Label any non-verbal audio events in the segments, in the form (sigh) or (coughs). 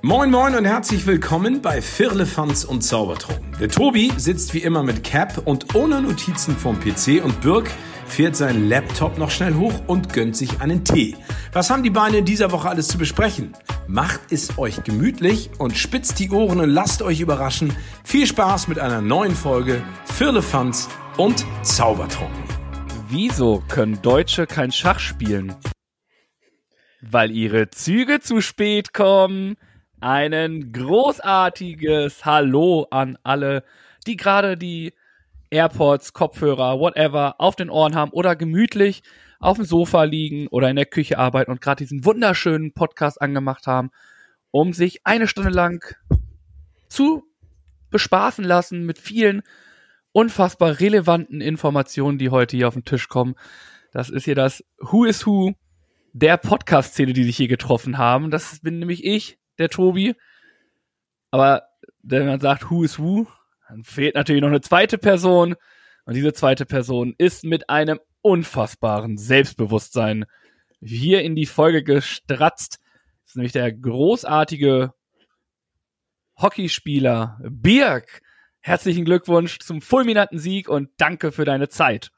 Moin Moin und herzlich willkommen bei Firlefanz und Zaubertrunken. Der Tobi sitzt wie immer mit Cap und ohne Notizen vom PC und Birk fährt seinen Laptop noch schnell hoch und gönnt sich einen Tee. Was haben die Beine in dieser Woche alles zu besprechen? Macht es euch gemütlich und spitzt die Ohren und lasst euch überraschen. Viel Spaß mit einer neuen Folge Firlefanz und Zaubertrunken. Wieso können Deutsche kein Schach spielen? Weil ihre Züge zu spät kommen. Einen großartiges Hallo an alle, die gerade die AirPods, Kopfhörer, whatever auf den Ohren haben oder gemütlich auf dem Sofa liegen oder in der Küche arbeiten und gerade diesen wunderschönen Podcast angemacht haben, um sich eine Stunde lang zu bespaßen lassen mit vielen unfassbar relevanten Informationen, die heute hier auf den Tisch kommen. Das ist hier das Who is Who der Podcast-Szene, die sich hier getroffen haben. Das bin nämlich ich, der Tobi. Aber wenn man sagt Who is Who, dann fehlt natürlich noch eine zweite Person. Und diese zweite Person ist mit einem unfassbaren Selbstbewusstsein hier in die Folge gestratzt. Das ist nämlich der großartige Hockeyspieler Birk. Herzlichen Glückwunsch zum fulminanten Sieg und danke für deine Zeit.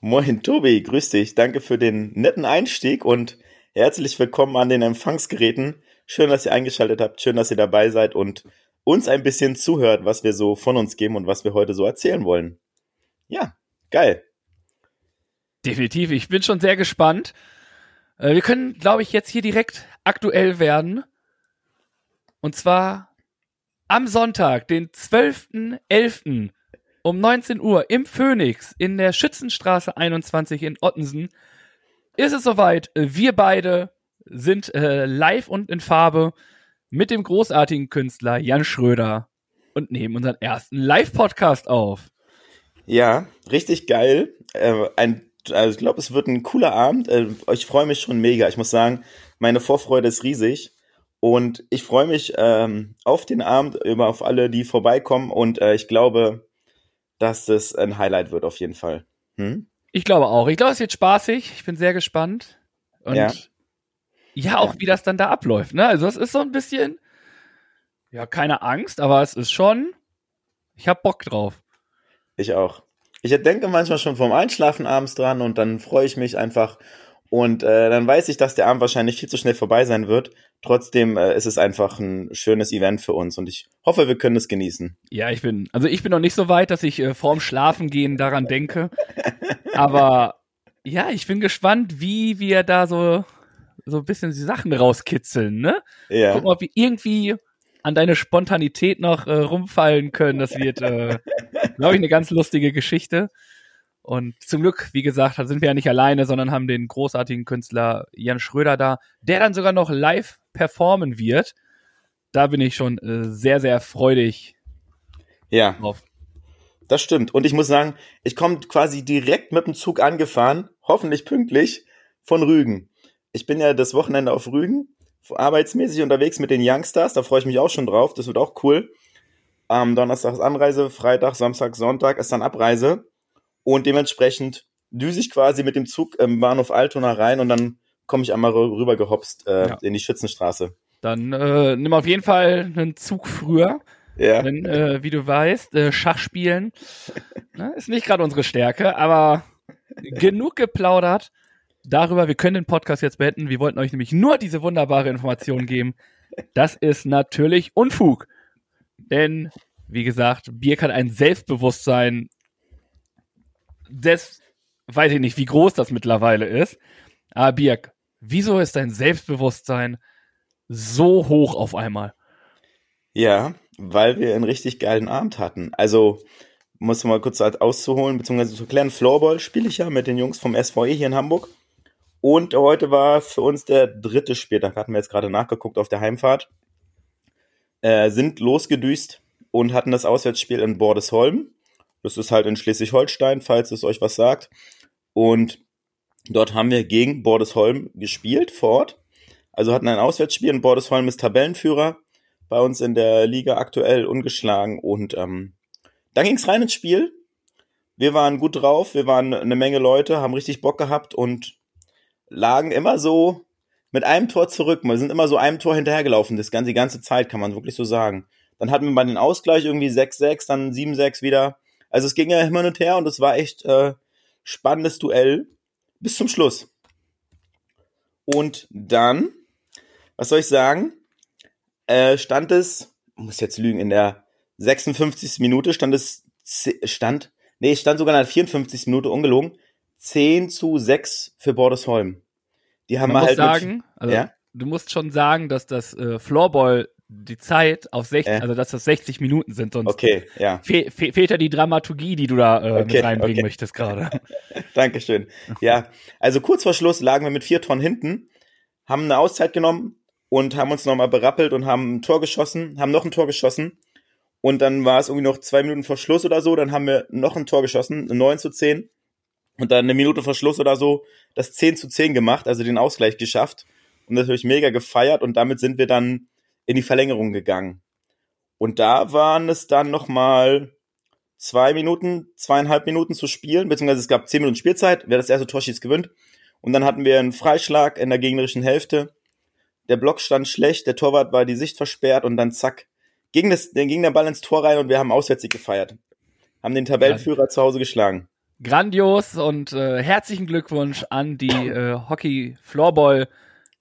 Moin Tobi, grüß dich. Danke für den netten Einstieg und herzlich willkommen an den Empfangsgeräten. Schön, dass ihr eingeschaltet habt, schön, dass ihr dabei seid und uns ein bisschen zuhört, was wir so von uns geben und was wir heute so erzählen wollen. Ja, geil. Definitiv, ich bin schon sehr gespannt. Äh, wir können, glaube ich, jetzt hier direkt aktuell werden. Und zwar am Sonntag, den 12.11. um 19 Uhr im Phoenix in der Schützenstraße 21 in Ottensen ist es soweit. Wir beide sind äh, live und in Farbe mit dem großartigen Künstler Jan Schröder und nehmen unseren ersten Live-Podcast auf. Ja, richtig geil. Äh, ein, also ich glaube, es wird ein cooler Abend. Äh, ich freue mich schon mega. Ich muss sagen, meine Vorfreude ist riesig. Und ich freue mich ähm, auf den Abend, über auf alle, die vorbeikommen. Und äh, ich glaube, dass das ein Highlight wird auf jeden Fall. Hm? Ich glaube auch. Ich glaube, es wird spaßig. Ich bin sehr gespannt. Und ja ja, auch wie das dann da abläuft, ne? Also es ist so ein bisschen, ja, keine Angst, aber es ist schon, ich hab Bock drauf. Ich auch. Ich denke manchmal schon vorm Einschlafen abends dran und dann freue ich mich einfach und äh, dann weiß ich, dass der Abend wahrscheinlich viel zu schnell vorbei sein wird. Trotzdem äh, ist es einfach ein schönes Event für uns und ich hoffe, wir können es genießen. Ja, ich bin, also ich bin noch nicht so weit, dass ich äh, vorm Schlafengehen daran denke. Aber ja, ich bin gespannt, wie wir da so so ein bisschen die Sachen rauskitzeln, ne? Ja. Gucken, ob wir irgendwie an deine Spontanität noch äh, rumfallen können. Das wird, äh, (laughs) glaube ich, eine ganz lustige Geschichte. Und zum Glück, wie gesagt, sind wir ja nicht alleine, sondern haben den großartigen Künstler Jan Schröder da, der dann sogar noch live performen wird. Da bin ich schon äh, sehr, sehr freudig ja. drauf. Das stimmt. Und ich muss sagen, ich komme quasi direkt mit dem Zug angefahren, hoffentlich pünktlich, von Rügen ich bin ja das Wochenende auf Rügen, arbeitsmäßig unterwegs mit den Youngstars, da freue ich mich auch schon drauf, das wird auch cool. Am Donnerstag ist Anreise, Freitag, Samstag, Sonntag ist dann Abreise und dementsprechend düse ich quasi mit dem Zug im Bahnhof Altona rein und dann komme ich einmal rüber gehopst äh, ja. in die Schützenstraße. Dann äh, nimm auf jeden Fall einen Zug früher. Ja. Denn, äh, wie du weißt, äh, Schachspielen (laughs) ne, ist nicht gerade unsere Stärke, aber (laughs) genug geplaudert darüber, wir können den Podcast jetzt beenden. Wir wollten euch nämlich nur diese wunderbare Information geben. Das ist natürlich Unfug. Denn, wie gesagt, Birk hat ein Selbstbewusstsein. Das weiß ich nicht, wie groß das mittlerweile ist. Aber Birk, wieso ist dein Selbstbewusstsein so hoch auf einmal? Ja, weil wir einen richtig geilen Abend hatten. Also, muss mal kurz auszuholen, beziehungsweise zu klären, Floorball spiele ich ja mit den Jungs vom SVE hier in Hamburg. Und heute war für uns der dritte Spieltag, hatten wir jetzt gerade nachgeguckt auf der Heimfahrt. Äh, sind losgedüst und hatten das Auswärtsspiel in Bordesholm. Das ist halt in Schleswig-Holstein, falls es euch was sagt. Und dort haben wir gegen Bordesholm gespielt vor Ort. Also hatten ein Auswärtsspiel und Bordesholm ist Tabellenführer bei uns in der Liga aktuell ungeschlagen. Und ähm, dann ging's rein ins Spiel. Wir waren gut drauf, wir waren eine Menge Leute, haben richtig Bock gehabt und lagen immer so mit einem Tor zurück. Wir sind immer so einem Tor hinterhergelaufen, das ganze, die ganze Zeit, kann man wirklich so sagen. Dann hatten wir mal den Ausgleich irgendwie 6-6, dann 7-6 wieder. Also es ging ja hin und her und es war echt äh, spannendes Duell bis zum Schluss. Und dann, was soll ich sagen, äh, stand es, muss jetzt lügen, in der 56. Minute stand es, stand, nee, stand sogar in der 54. Minute ungelogen, 10 zu 6 für Bordesholm. Die haben Man halt sagen, also ja? du musst schon sagen, dass das äh, Floorball die Zeit auf 60, Ja. also dass das 60 Minuten sind, sonst Okay, ja. fe fe fehlt ja die Dramaturgie, die du da äh, Okay, mit reinbringen okay. möchtest gerade. (laughs) Dankeschön. Ja, also kurz vor Schluss lagen wir mit vier Tonnen hinten, haben eine Auszeit genommen und haben uns nochmal berappelt und haben ein Tor geschossen, haben noch ein Tor geschossen. Und dann war es irgendwie noch zwei Minuten vor Schluss oder so, dann haben wir noch ein Tor geschossen, eine 9 zu 10. Und dann eine Minute vor Schluss oder so das 10 zu 10 gemacht, also den Ausgleich geschafft. Und natürlich mega gefeiert und damit sind wir dann in die Verlängerung gegangen. Und da waren es dann nochmal zwei Minuten, zweieinhalb Minuten zu spielen, beziehungsweise es gab zehn Minuten Spielzeit, wer das erste Tor schießt, gewinnt. Und dann hatten wir einen Freischlag in der gegnerischen Hälfte. Der Block stand schlecht, der Torwart war die Sicht versperrt und dann zack, ging, das, ging der Ball ins Tor rein und wir haben Auswärtsigg gefeiert. Haben den Tabellenführer zu Hause geschlagen. Grandios und äh, herzlichen Glückwunsch an die äh, Hockey Floorball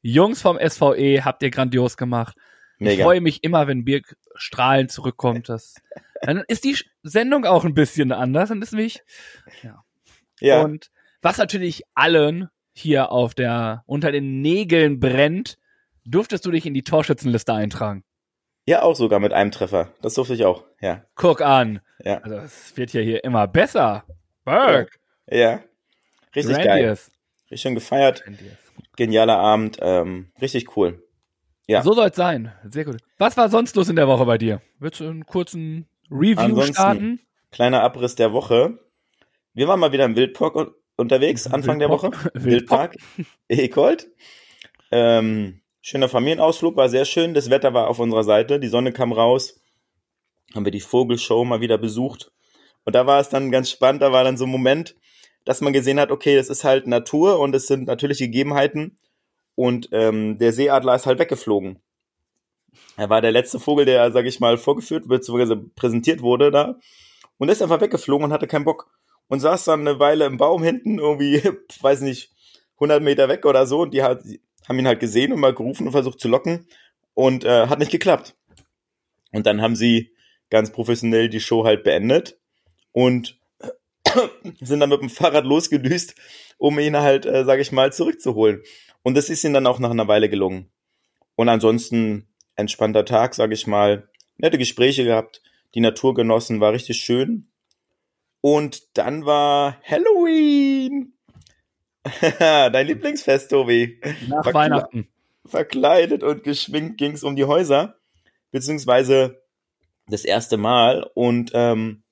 Jungs vom SVE, habt ihr grandios gemacht. Ich Mega. freue mich immer, wenn Birk strahlend zurückkommt. Das, dann ist die Sendung auch ein bisschen anders. Dann ist mich. Ja, Und was natürlich allen hier auf der unter den Nägeln brennt, durftest du dich in die Torschützenliste eintragen. ja, auch sogar mit einem Treffer. Das durfte ich auch. Ja, Guck an. ja, Also es wird ja hier immer besser. Birk. ja. Richtig geil. Grandios. Richtig schön gefeiert. Genialer Abend. Ähm, richtig cool. Ja. So soll's sein. Sehr gut. Was war sonst los in der Woche bei dir? Willst du einen kurzen Review Ansonsten- starten? Kleiner Abriss der Woche. Wir waren mal wieder im Wildpark un- unterwegs, Anfang der Woche. (laughs) Wildpark. Wildpark. Ekold. Ähm, schöner Familienausflug, war sehr schön. Das Wetter war auf unserer Seite. Die Sonne kam raus. Haben wir die Vogelshow mal wieder besucht. Und da war es dann ganz spannend. Da war dann so ein Moment, dass man gesehen hat, okay, das ist halt Natur und es sind natürliche Gegebenheiten. Und ähm, der Seeadler ist halt weggeflogen. Er war der letzte Vogel, der, sag ich mal, vorgeführt bzw. präsentiert wurde da. Und ist einfach weggeflogen und hatte keinen Bock. Und saß dann eine Weile im Baum hinten, irgendwie, (laughs) weiß nicht, 100 Meter weg oder so. Und die hat, haben ihn halt gesehen und mal gerufen und versucht zu locken. Und äh, hat nicht geklappt. Und dann haben sie ganz professionell die Show halt beendet. Und (clears throat) sind dann mit dem Fahrrad losgedüst, um ihn halt, äh, sag ich mal, zurückzuholen. Und das ist ihnen dann auch nach einer Weile gelungen. Und ansonsten entspannter Tag, sag ich mal. Nette Gespräche gehabt, die Natur genossen, war richtig schön. Und dann war Halloween. (laughs) Dein Lieblingsfest, Tobi. Nach War Weihnachten. Verkleidet und geschminkt ging's um die Häuser. Beziehungsweise das erste Mal. Und ähm,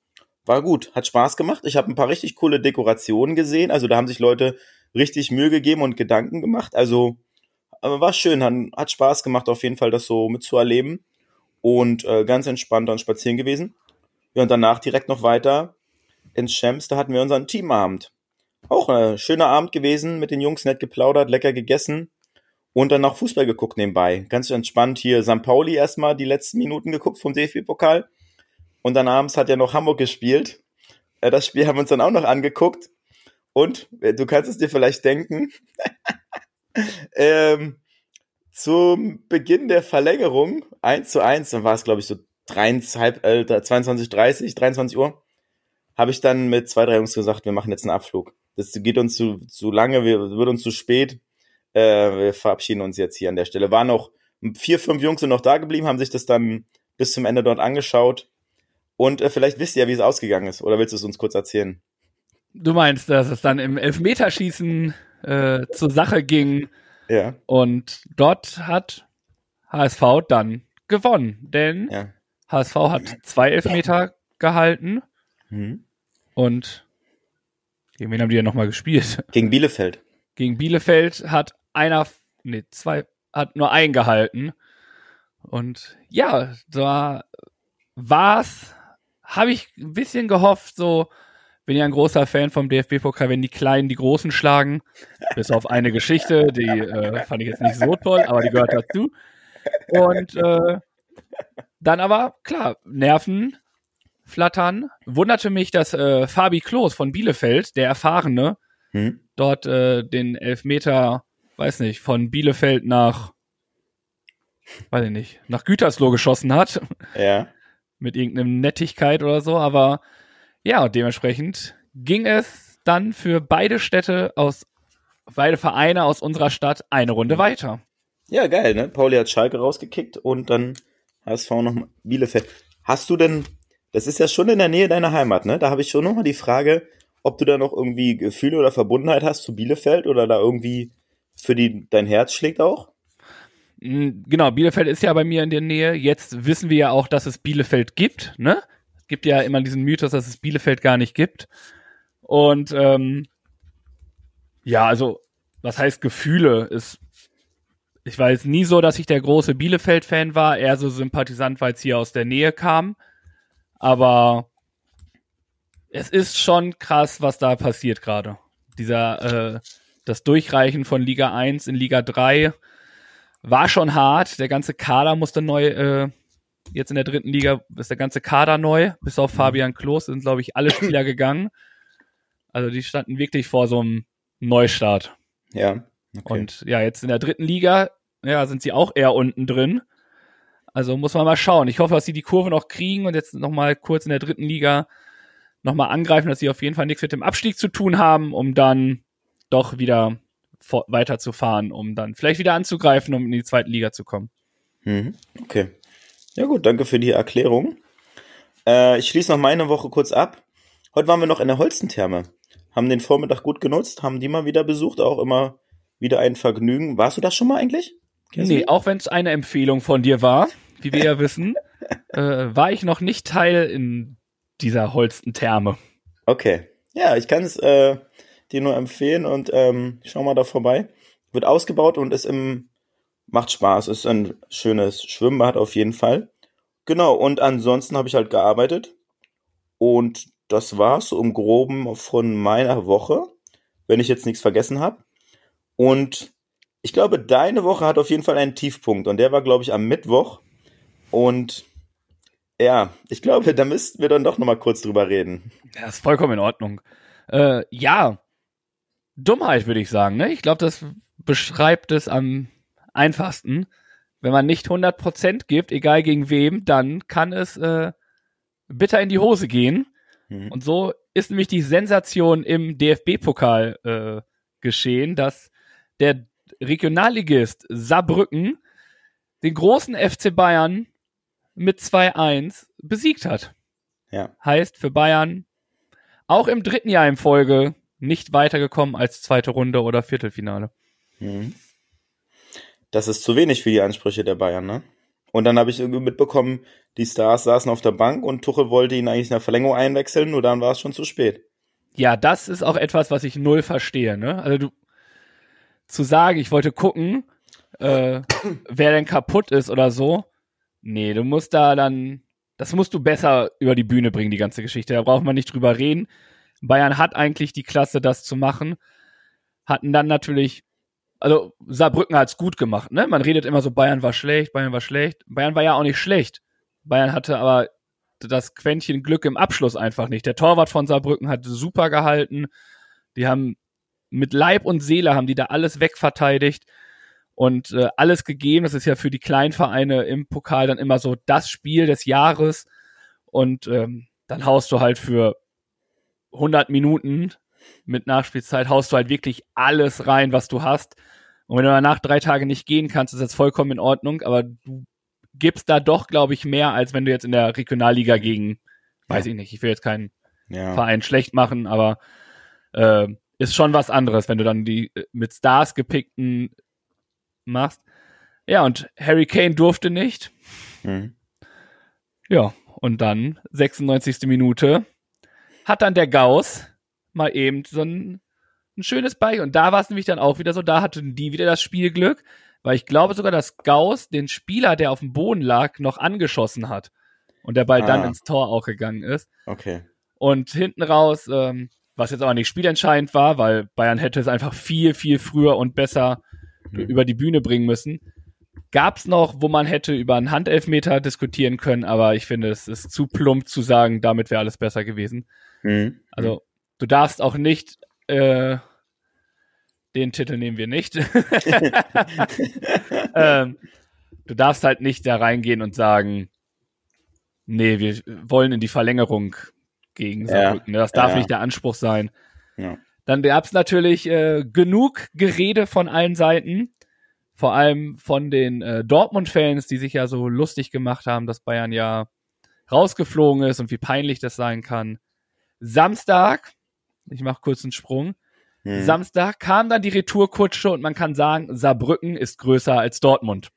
war gut, hat Spaß gemacht. Ich habe ein paar richtig coole Dekorationen gesehen. Also da haben sich Leute richtig Mühe gegeben und Gedanken gemacht. Also war schön, hat, hat Spaß gemacht, auf jeden Fall das so mitzuerleben. Und äh, ganz entspannt dann spazieren gewesen. Ja, und danach direkt noch weiter ins Schems, da hatten wir unseren Teamabend. Auch ein schöner Abend gewesen, mit den Jungs nett geplaudert, lecker gegessen und dann noch Fußball geguckt nebenbei. Ganz entspannt hier St. Pauli erstmal die letzten Minuten geguckt vom DFB-Pokal. Und dann abends hat ja noch Hamburg gespielt. Äh, Das Spiel haben wir uns dann auch noch angeguckt. Und äh, du kannst es dir vielleicht denken, (laughs) ähm, zum Beginn der Verlängerung, 1 zu 1, dann war es glaube ich so 23, äh, 22, 30, 23 Uhr, habe ich dann mit zwei, drei Jungs gesagt, wir machen jetzt einen Abflug. Das geht uns zu, zu lange, wir, wird uns zu spät. Äh, wir verabschieden uns jetzt hier an der Stelle. Waren noch vier, fünf Jungs sind noch da geblieben, haben sich das dann bis zum Ende dort angeschaut. Und äh, vielleicht wisst ihr ja, wie es ausgegangen ist. Oder willst du es uns kurz erzählen? Du meinst, dass es dann im Elfmeterschießen äh, zur Sache ging Ja, und dort hat HSV dann gewonnen, denn ja. HSV hat zwei Elfmeter gehalten Mhm. und gegen wen haben die ja nochmal gespielt? Gegen Bielefeld. Gegen Bielefeld hat einer, nee, zwei, hat nur einen gehalten. Und ja, da war's, habe ich ein bisschen gehofft, so, bin ja ein großer Fan vom DFB-Pokal, wenn die Kleinen die Großen schlagen. Bis auf eine Geschichte, die äh, fand ich jetzt nicht so toll, aber die gehört dazu. Und äh, dann aber, klar, Nerven flattern. Wunderte mich, dass äh, Fabi Klos von Bielefeld, der Erfahrene, hm? dort äh, den Elfmeter, weiß nicht, von Bielefeld nach, weiß ich nicht, nach Gütersloh geschossen hat. Ja. Mit irgendeinem Nettigkeit oder so, aber ja, dementsprechend ging es dann für beide Städte aus, beide Vereine aus unserer Stadt eine Runde weiter. Ja, geil, ne? Pauli hat Schalke rausgekickt und dann HSV noch Bielefeld. Hast du denn, das ist ja schon in der Nähe deiner Heimat, ne? Da habe ich schon nochmal die Frage, ob du da noch irgendwie Gefühle oder Verbundenheit hast zu Bielefeld oder da irgendwie für die dein Herz schlägt auch? Mm, genau, Bielefeld ist ja bei mir in der Nähe. Jetzt wissen wir ja auch, dass es Bielefeld gibt, ne? Es gibt ja immer diesen Mythos, dass es Bielefeld gar nicht gibt. Und ähm, ja, also, was heißt Gefühle? Ist, ich jetzt nie so, dass ich der große Bielefeld-Fan war, eher so Sympathisant, weil es hier aus der Nähe kam. Aber es ist schon krass, was da passiert gerade. Dieser, äh, das Durchreichen von Liga 1 in Liga 3 war schon hart. Der ganze Kader musste neu, äh, jetzt in der dritten Liga ist der ganze Kader neu. Bis auf Fabian Klos sind, glaube ich, alle Spieler (clears throat) gegangen. Also die standen wirklich vor so einem Neustart. Ja. Okay. Und ja, jetzt in der dritten Liga, ja, sind sie auch eher unten drin. Also muss man mal schauen. Ich hoffe, dass sie die Kurve noch kriegen und jetzt noch mal kurz in der dritten Liga nochmal angreifen, dass sie auf jeden Fall nichts mit dem Abstieg zu tun haben, um dann doch wieder weiterzufahren, um dann vielleicht wieder anzugreifen, um in die zweite Liga zu kommen. Mhm. Okay. Ja gut, danke für die Erklärung. Äh, ich schließe noch meine Woche kurz ab. Heute waren wir noch in der Holstentherme. Haben den Vormittag gut genutzt, haben die mal wieder besucht, auch immer wieder ein Vergnügen. Warst du das schon mal eigentlich? Kennst nee, auch wenn es eine Empfehlung von dir war, wie wir ja (laughs) wissen, äh, war ich noch nicht Teil in dieser Holstentherme. Okay. Ja, ich kann es äh, dir nur empfehlen und ähm, schau mal da vorbei. Wird ausgebaut und ist im macht Spaß. Ist ein schönes Schwimmbad auf jeden Fall. Genau, und ansonsten habe ich halt gearbeitet. Und das war's so im Groben von meiner Woche, wenn ich jetzt nichts vergessen habe. Und ich glaube, deine Woche hat auf jeden Fall einen Tiefpunkt. Und der war, glaube ich, am Mittwoch. Und ja, ich glaube, da müssten wir dann doch nochmal kurz drüber reden. Ja, ist vollkommen in Ordnung. Äh, ja, Dummheit würde ich sagen. Ne? Ich glaube, das beschreibt es am einfachsten. Wenn man nicht 100% gibt, egal gegen wem, dann kann es äh, bitter in die Hose gehen. Mhm. Und so ist nämlich die Sensation im DFB-Pokal äh, geschehen, dass der Regionalligist Saarbrücken den großen FC Bayern mit 2-1 besiegt hat. Ja. Heißt für Bayern auch im dritten Jahr in Folge nicht weitergekommen als zweite Runde oder Viertelfinale. Mhm. Das ist zu wenig für die Ansprüche der Bayern, ne? Und dann habe ich irgendwie mitbekommen, die Stars saßen auf der Bank und Tuchel wollte ihn eigentlich in der Verlängerung einwechseln, nur dann war es schon zu spät. Ja, das ist auch etwas, was ich null verstehe, ne? Also du zu sagen, ich wollte gucken, äh, (coughs) wer denn kaputt ist oder so, Nee, du musst da dann, das musst du besser über die Bühne bringen, die ganze Geschichte. Da braucht man nicht drüber reden. Bayern hat eigentlich die Klasse, das zu machen. Hatten dann natürlich, also Saarbrücken hat es gut gemacht, ne? Man redet immer so, Bayern war schlecht, Bayern war schlecht. Bayern war ja auch nicht schlecht. Bayern hatte aber das Quäntchen Glück im Abschluss einfach nicht. Der Torwart von Saarbrücken hat super gehalten. Die haben mit Leib und Seele haben die da alles wegverteidigt und äh, alles gegeben. Das ist ja für die Kleinvereine im Pokal dann immer so das Spiel des Jahres. Und ähm, dann haust du halt für 100 Minuten mit Nachspielzeit, haust du halt wirklich alles rein, was du hast. Und wenn du danach drei Tage nicht gehen kannst, ist das vollkommen in Ordnung. Aber du gibst da doch, glaube ich, mehr, als wenn du jetzt in der Regionalliga gegen, weiß ich nicht, ich will jetzt keinen ja. Verein schlecht machen, aber äh, ist schon was anderes, wenn du dann die äh, mit Stars gepickten machst. Ja, und Harry Kane durfte nicht. Mhm. Ja, und dann 96. Minute hat dann der Gauss mal eben so ein, ein schönes Bike. Und da war es nämlich dann auch wieder so, da hatten die wieder das Spielglück, weil ich glaube sogar, dass Gauss den Spieler, der auf dem Boden lag, noch angeschossen hat. Und der Ball ah. dann ins Tor auch gegangen ist. Okay. Und hinten raus, ähm, was jetzt aber nicht spielentscheidend war, weil Bayern hätte es einfach viel, viel früher und besser Mhm. über die Bühne bringen müssen. Gab's noch, wo man hätte über einen Handelfmeter diskutieren können, aber ich finde, es ist zu plump zu sagen, damit wäre alles besser gewesen. Mhm. Also, du darfst auch nicht, äh, den Titel nehmen wir nicht. (laughs) ähm, du darfst halt nicht da reingehen und sagen, nee, wir wollen in die Verlängerung gegen Ja, Saarbrücken. Das darf ja. nicht der Anspruch sein. Ja. Dann gab's natürlich äh, genug Gerede von allen Seiten, vor allem von den äh, Dortmund-Fans, die sich ja so lustig gemacht haben, dass Bayern ja rausgeflogen ist und wie peinlich das sein kann. Samstag, ich mache kurz einen Sprung, Mhm. Samstag kam dann die Retourkutsche und man kann sagen, Saarbrücken ist größer als Dortmund.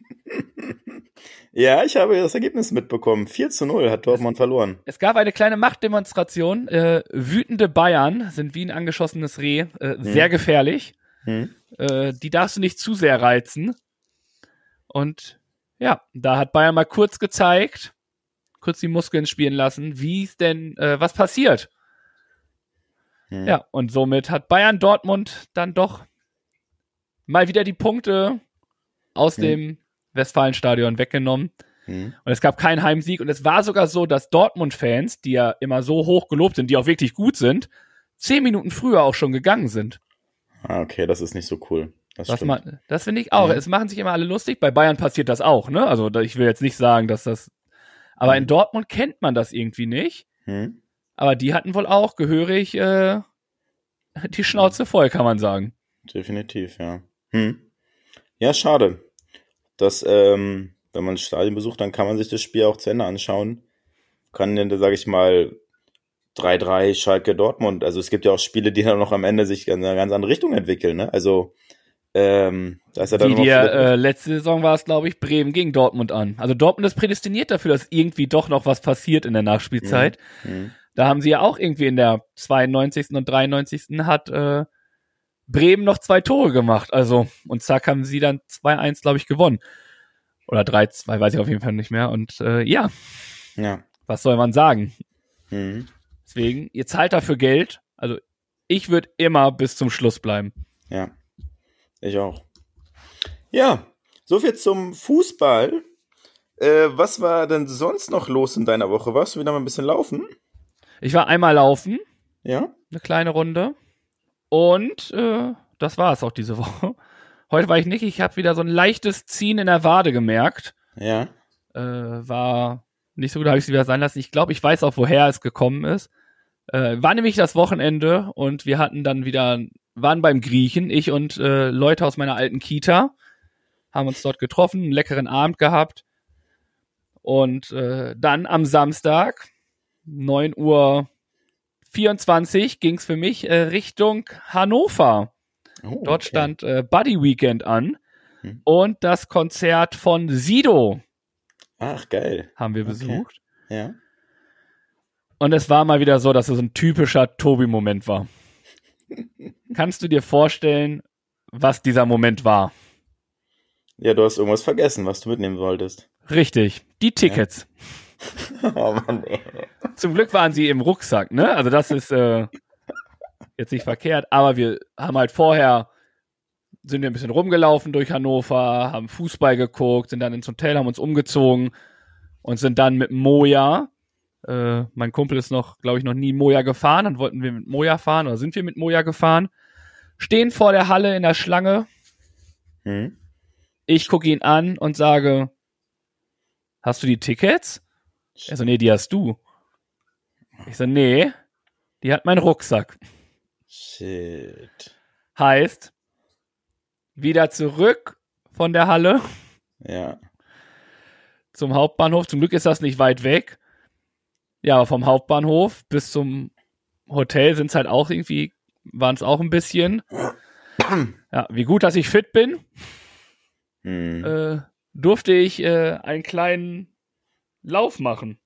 (laughs) Ja, ich habe das Ergebnis mitbekommen. 4 zu 0 hat Dortmund verloren. Es gab eine kleine Machtdemonstration. Äh, wütende Bayern sind wie ein angeschossenes Reh, äh, sehr gefährlich. Mhm. Äh, die darfst du nicht zu sehr reizen. Und ja, da hat Bayern mal kurz gezeigt, kurz die Muskeln spielen lassen, wie es denn, äh, was passiert. Mhm. Ja, und somit hat Bayern Dortmund dann doch mal wieder die Punkte aus Mhm. dem Westfalenstadion weggenommen. Mhm. Und es gab keinen Heimsieg. Und es war sogar so, dass Dortmund-Fans, die ja immer so hoch gelobt sind, die auch wirklich gut sind, zehn Minuten früher auch schon gegangen sind. Ah, okay, das ist nicht so cool. Das, Das, das finde ich auch. Mhm. Es machen sich immer alle lustig. Bei Bayern passiert das auch, ne? Also ich will jetzt nicht sagen, dass das. Aber Mhm. in Dortmund kennt man das irgendwie nicht. Mhm. Aber die hatten wohl auch gehörig äh, die Schnauze voll, kann man sagen. Definitiv, ja. Hm. Ja, schade. Das, ähm, wenn man das Stadion besucht, dann kann man sich das Spiel auch zu Ende anschauen. Kann dann, sage ich mal, 3-3 Schalke Dortmund. Also es gibt ja auch Spiele, die dann noch am Ende sich in eine ganz andere Richtung entwickeln. Ne? Also ähm, da ist ja dann Wie dir äh, letzte Saison war es, glaube ich, Bremen gegen Dortmund an. Also Dortmund ist prädestiniert dafür, dass irgendwie doch noch was passiert in der Nachspielzeit. Mhm. Da haben sie ja auch irgendwie in der 92. und 93. hat äh, Bremen noch zwei Tore gemacht. Also, und zack haben sie dann 2-1, glaube ich, gewonnen. Oder 3-2, weiß ich auf jeden Fall nicht mehr. Und äh, ja, Ja. was soll man sagen? Mhm. Deswegen, ihr zahlt dafür Geld. Also, ich würde immer bis zum Schluss bleiben. Ja. Ich auch. Ja, soviel zum Fußball. Äh, was war denn sonst noch los in deiner Woche? Warst du wieder mal ein bisschen laufen? Ich war einmal laufen, Ja? eine kleine Runde. Und äh, das war es auch diese (laughs) Woche. Heute war ich nicht. Ich habe wieder so ein leichtes Ziehen in der Wade gemerkt. Ja. äh, war nicht so gut, habe ich sie wieder sein lassen. Ich glaube, ich weiß auch, woher es gekommen ist. Äh, war nämlich das Wochenende und wir hatten dann wieder, waren beim Griechen, ich und äh, Leute aus meiner alten Kita, haben uns dort getroffen, einen leckeren Abend gehabt. Und äh, dann am Samstag, 9 Uhr 24, ging es für mich äh, Richtung Hannover. Oh, Dort okay. stand äh, Buddy Weekend an Hm. und das Konzert von Sido Ach, geil. haben wir Okay. besucht. Ja. Und es war mal wieder so, dass es ein typischer Tobi-Moment war. Kannst du dir vorstellen, was dieser Moment war? Ja, du hast irgendwas vergessen, was du mitnehmen wolltest. Richtig, die Tickets. (laughs) oh Mann, ey. Zum Glück waren sie im Rucksack, ne? Also das ist äh, jetzt nicht verkehrt, aber wir haben halt vorher sind wir ein bisschen rumgelaufen durch Hannover, haben Fußball geguckt, sind dann ins Hotel, haben uns umgezogen und sind dann mit Moja, äh, mein Kumpel ist noch, glaube ich, noch nie Moja gefahren, dann wollten wir mit Moja fahren oder sind wir mit Moja gefahren, stehen vor der Halle in der Schlange, Hm? ich gucke ihn an und sage, hast du die Tickets? Er so, nee, die hast du. Ich so, nee, die hat mein Rucksack. Shit. Heißt, wieder zurück von der Halle Ja. zum Hauptbahnhof. Zum Glück ist das nicht weit weg. Ja, aber vom Hauptbahnhof bis zum Hotel sind es halt auch irgendwie, waren es auch ein bisschen. Ja, wie gut, dass ich fit bin, Hm. äh, durfte ich äh, einen kleinen Lauf machen.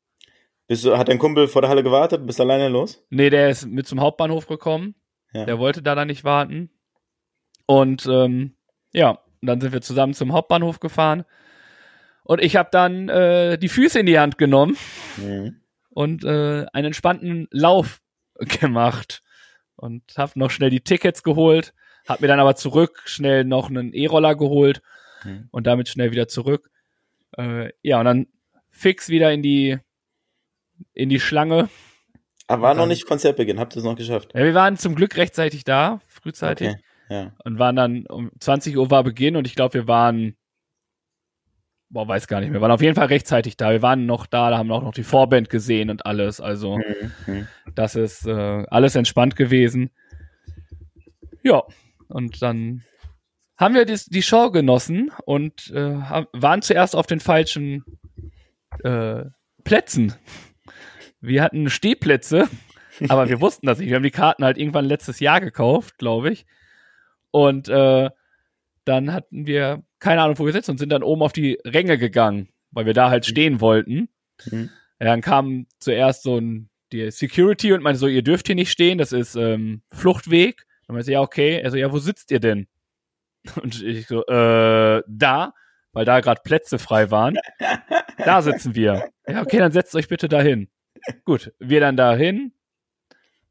Bist du, hat dein Kumpel vor der Halle gewartet? Bist du alleine los? Nee, der ist mit zum Hauptbahnhof gekommen. Ja. Der wollte da dann nicht warten. Und ähm, ja, dann sind wir zusammen zum Hauptbahnhof gefahren. Und ich habe dann äh, die Füße in die Hand genommen Hm. Und äh, einen entspannten Lauf gemacht und habe noch schnell die Tickets geholt, habe mir dann aber zurück schnell noch einen E-Roller geholt Mhm. und damit schnell wieder zurück. Äh, ja, und dann fix wieder in die in die Schlange. Aber war noch nicht Konzertbeginn, habt ihr es noch geschafft? Ja, wir waren zum Glück rechtzeitig da, frühzeitig. Okay. Ja. und waren dann um 20 Uhr war Beginn und ich glaube, wir waren, boah, weiß gar nicht mehr, waren auf jeden Fall rechtzeitig da. Wir waren noch da, da haben auch noch die Vorband gesehen und alles. Also, Mhm. Mhm. das ist äh, alles entspannt gewesen. Ja, und dann haben wir die, die Show genossen und äh, waren zuerst auf den falschen äh, Plätzen. Wir hatten Stehplätze, (laughs) aber wir wussten das nicht. Wir haben die Karten halt irgendwann letztes Jahr gekauft, glaube ich. Und äh, dann hatten wir keine Ahnung, wo wir sitzen und sind dann oben auf die Ränge gegangen, weil wir da halt stehen wollten. Mhm. Ja, dann kam zuerst so ein die Security und meinte so, ihr dürft hier nicht stehen, das ist ähm, Fluchtweg. Dann meinte ich, ja, okay. Er so, ja, wo sitzt ihr denn? (laughs) Und ich so, äh, da, weil da gerade Plätze frei waren. Da sitzen wir. Ja, okay, dann setzt euch bitte dahin. Gut, wir dann dahin.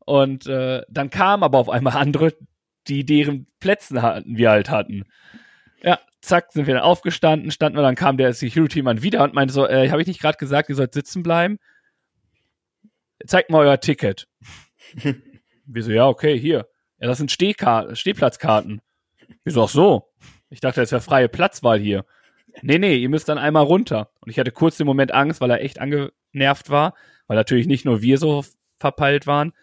Und äh, dann kamen aber auf einmal andere, die deren Plätze hatten, wir halt hatten. Ja, zack, sind wir dann aufgestanden, standen wir, dann kam der Security-Mann wieder und meinte so, äh, habe ich nicht gerade gesagt, ihr sollt sitzen bleiben? Zeigt mal euer Ticket. (laughs) wir so, ja, okay, hier. Ja, das sind Stehkar Stehplatzkarten. Wir so, ach so. Ich dachte, das wäre freie Platzwahl hier. Nee, nee, ihr müsst dann einmal runter. Und ich hatte kurz den Moment Angst, weil er echt angenervt war, weil natürlich nicht nur wir so verpeilt waren,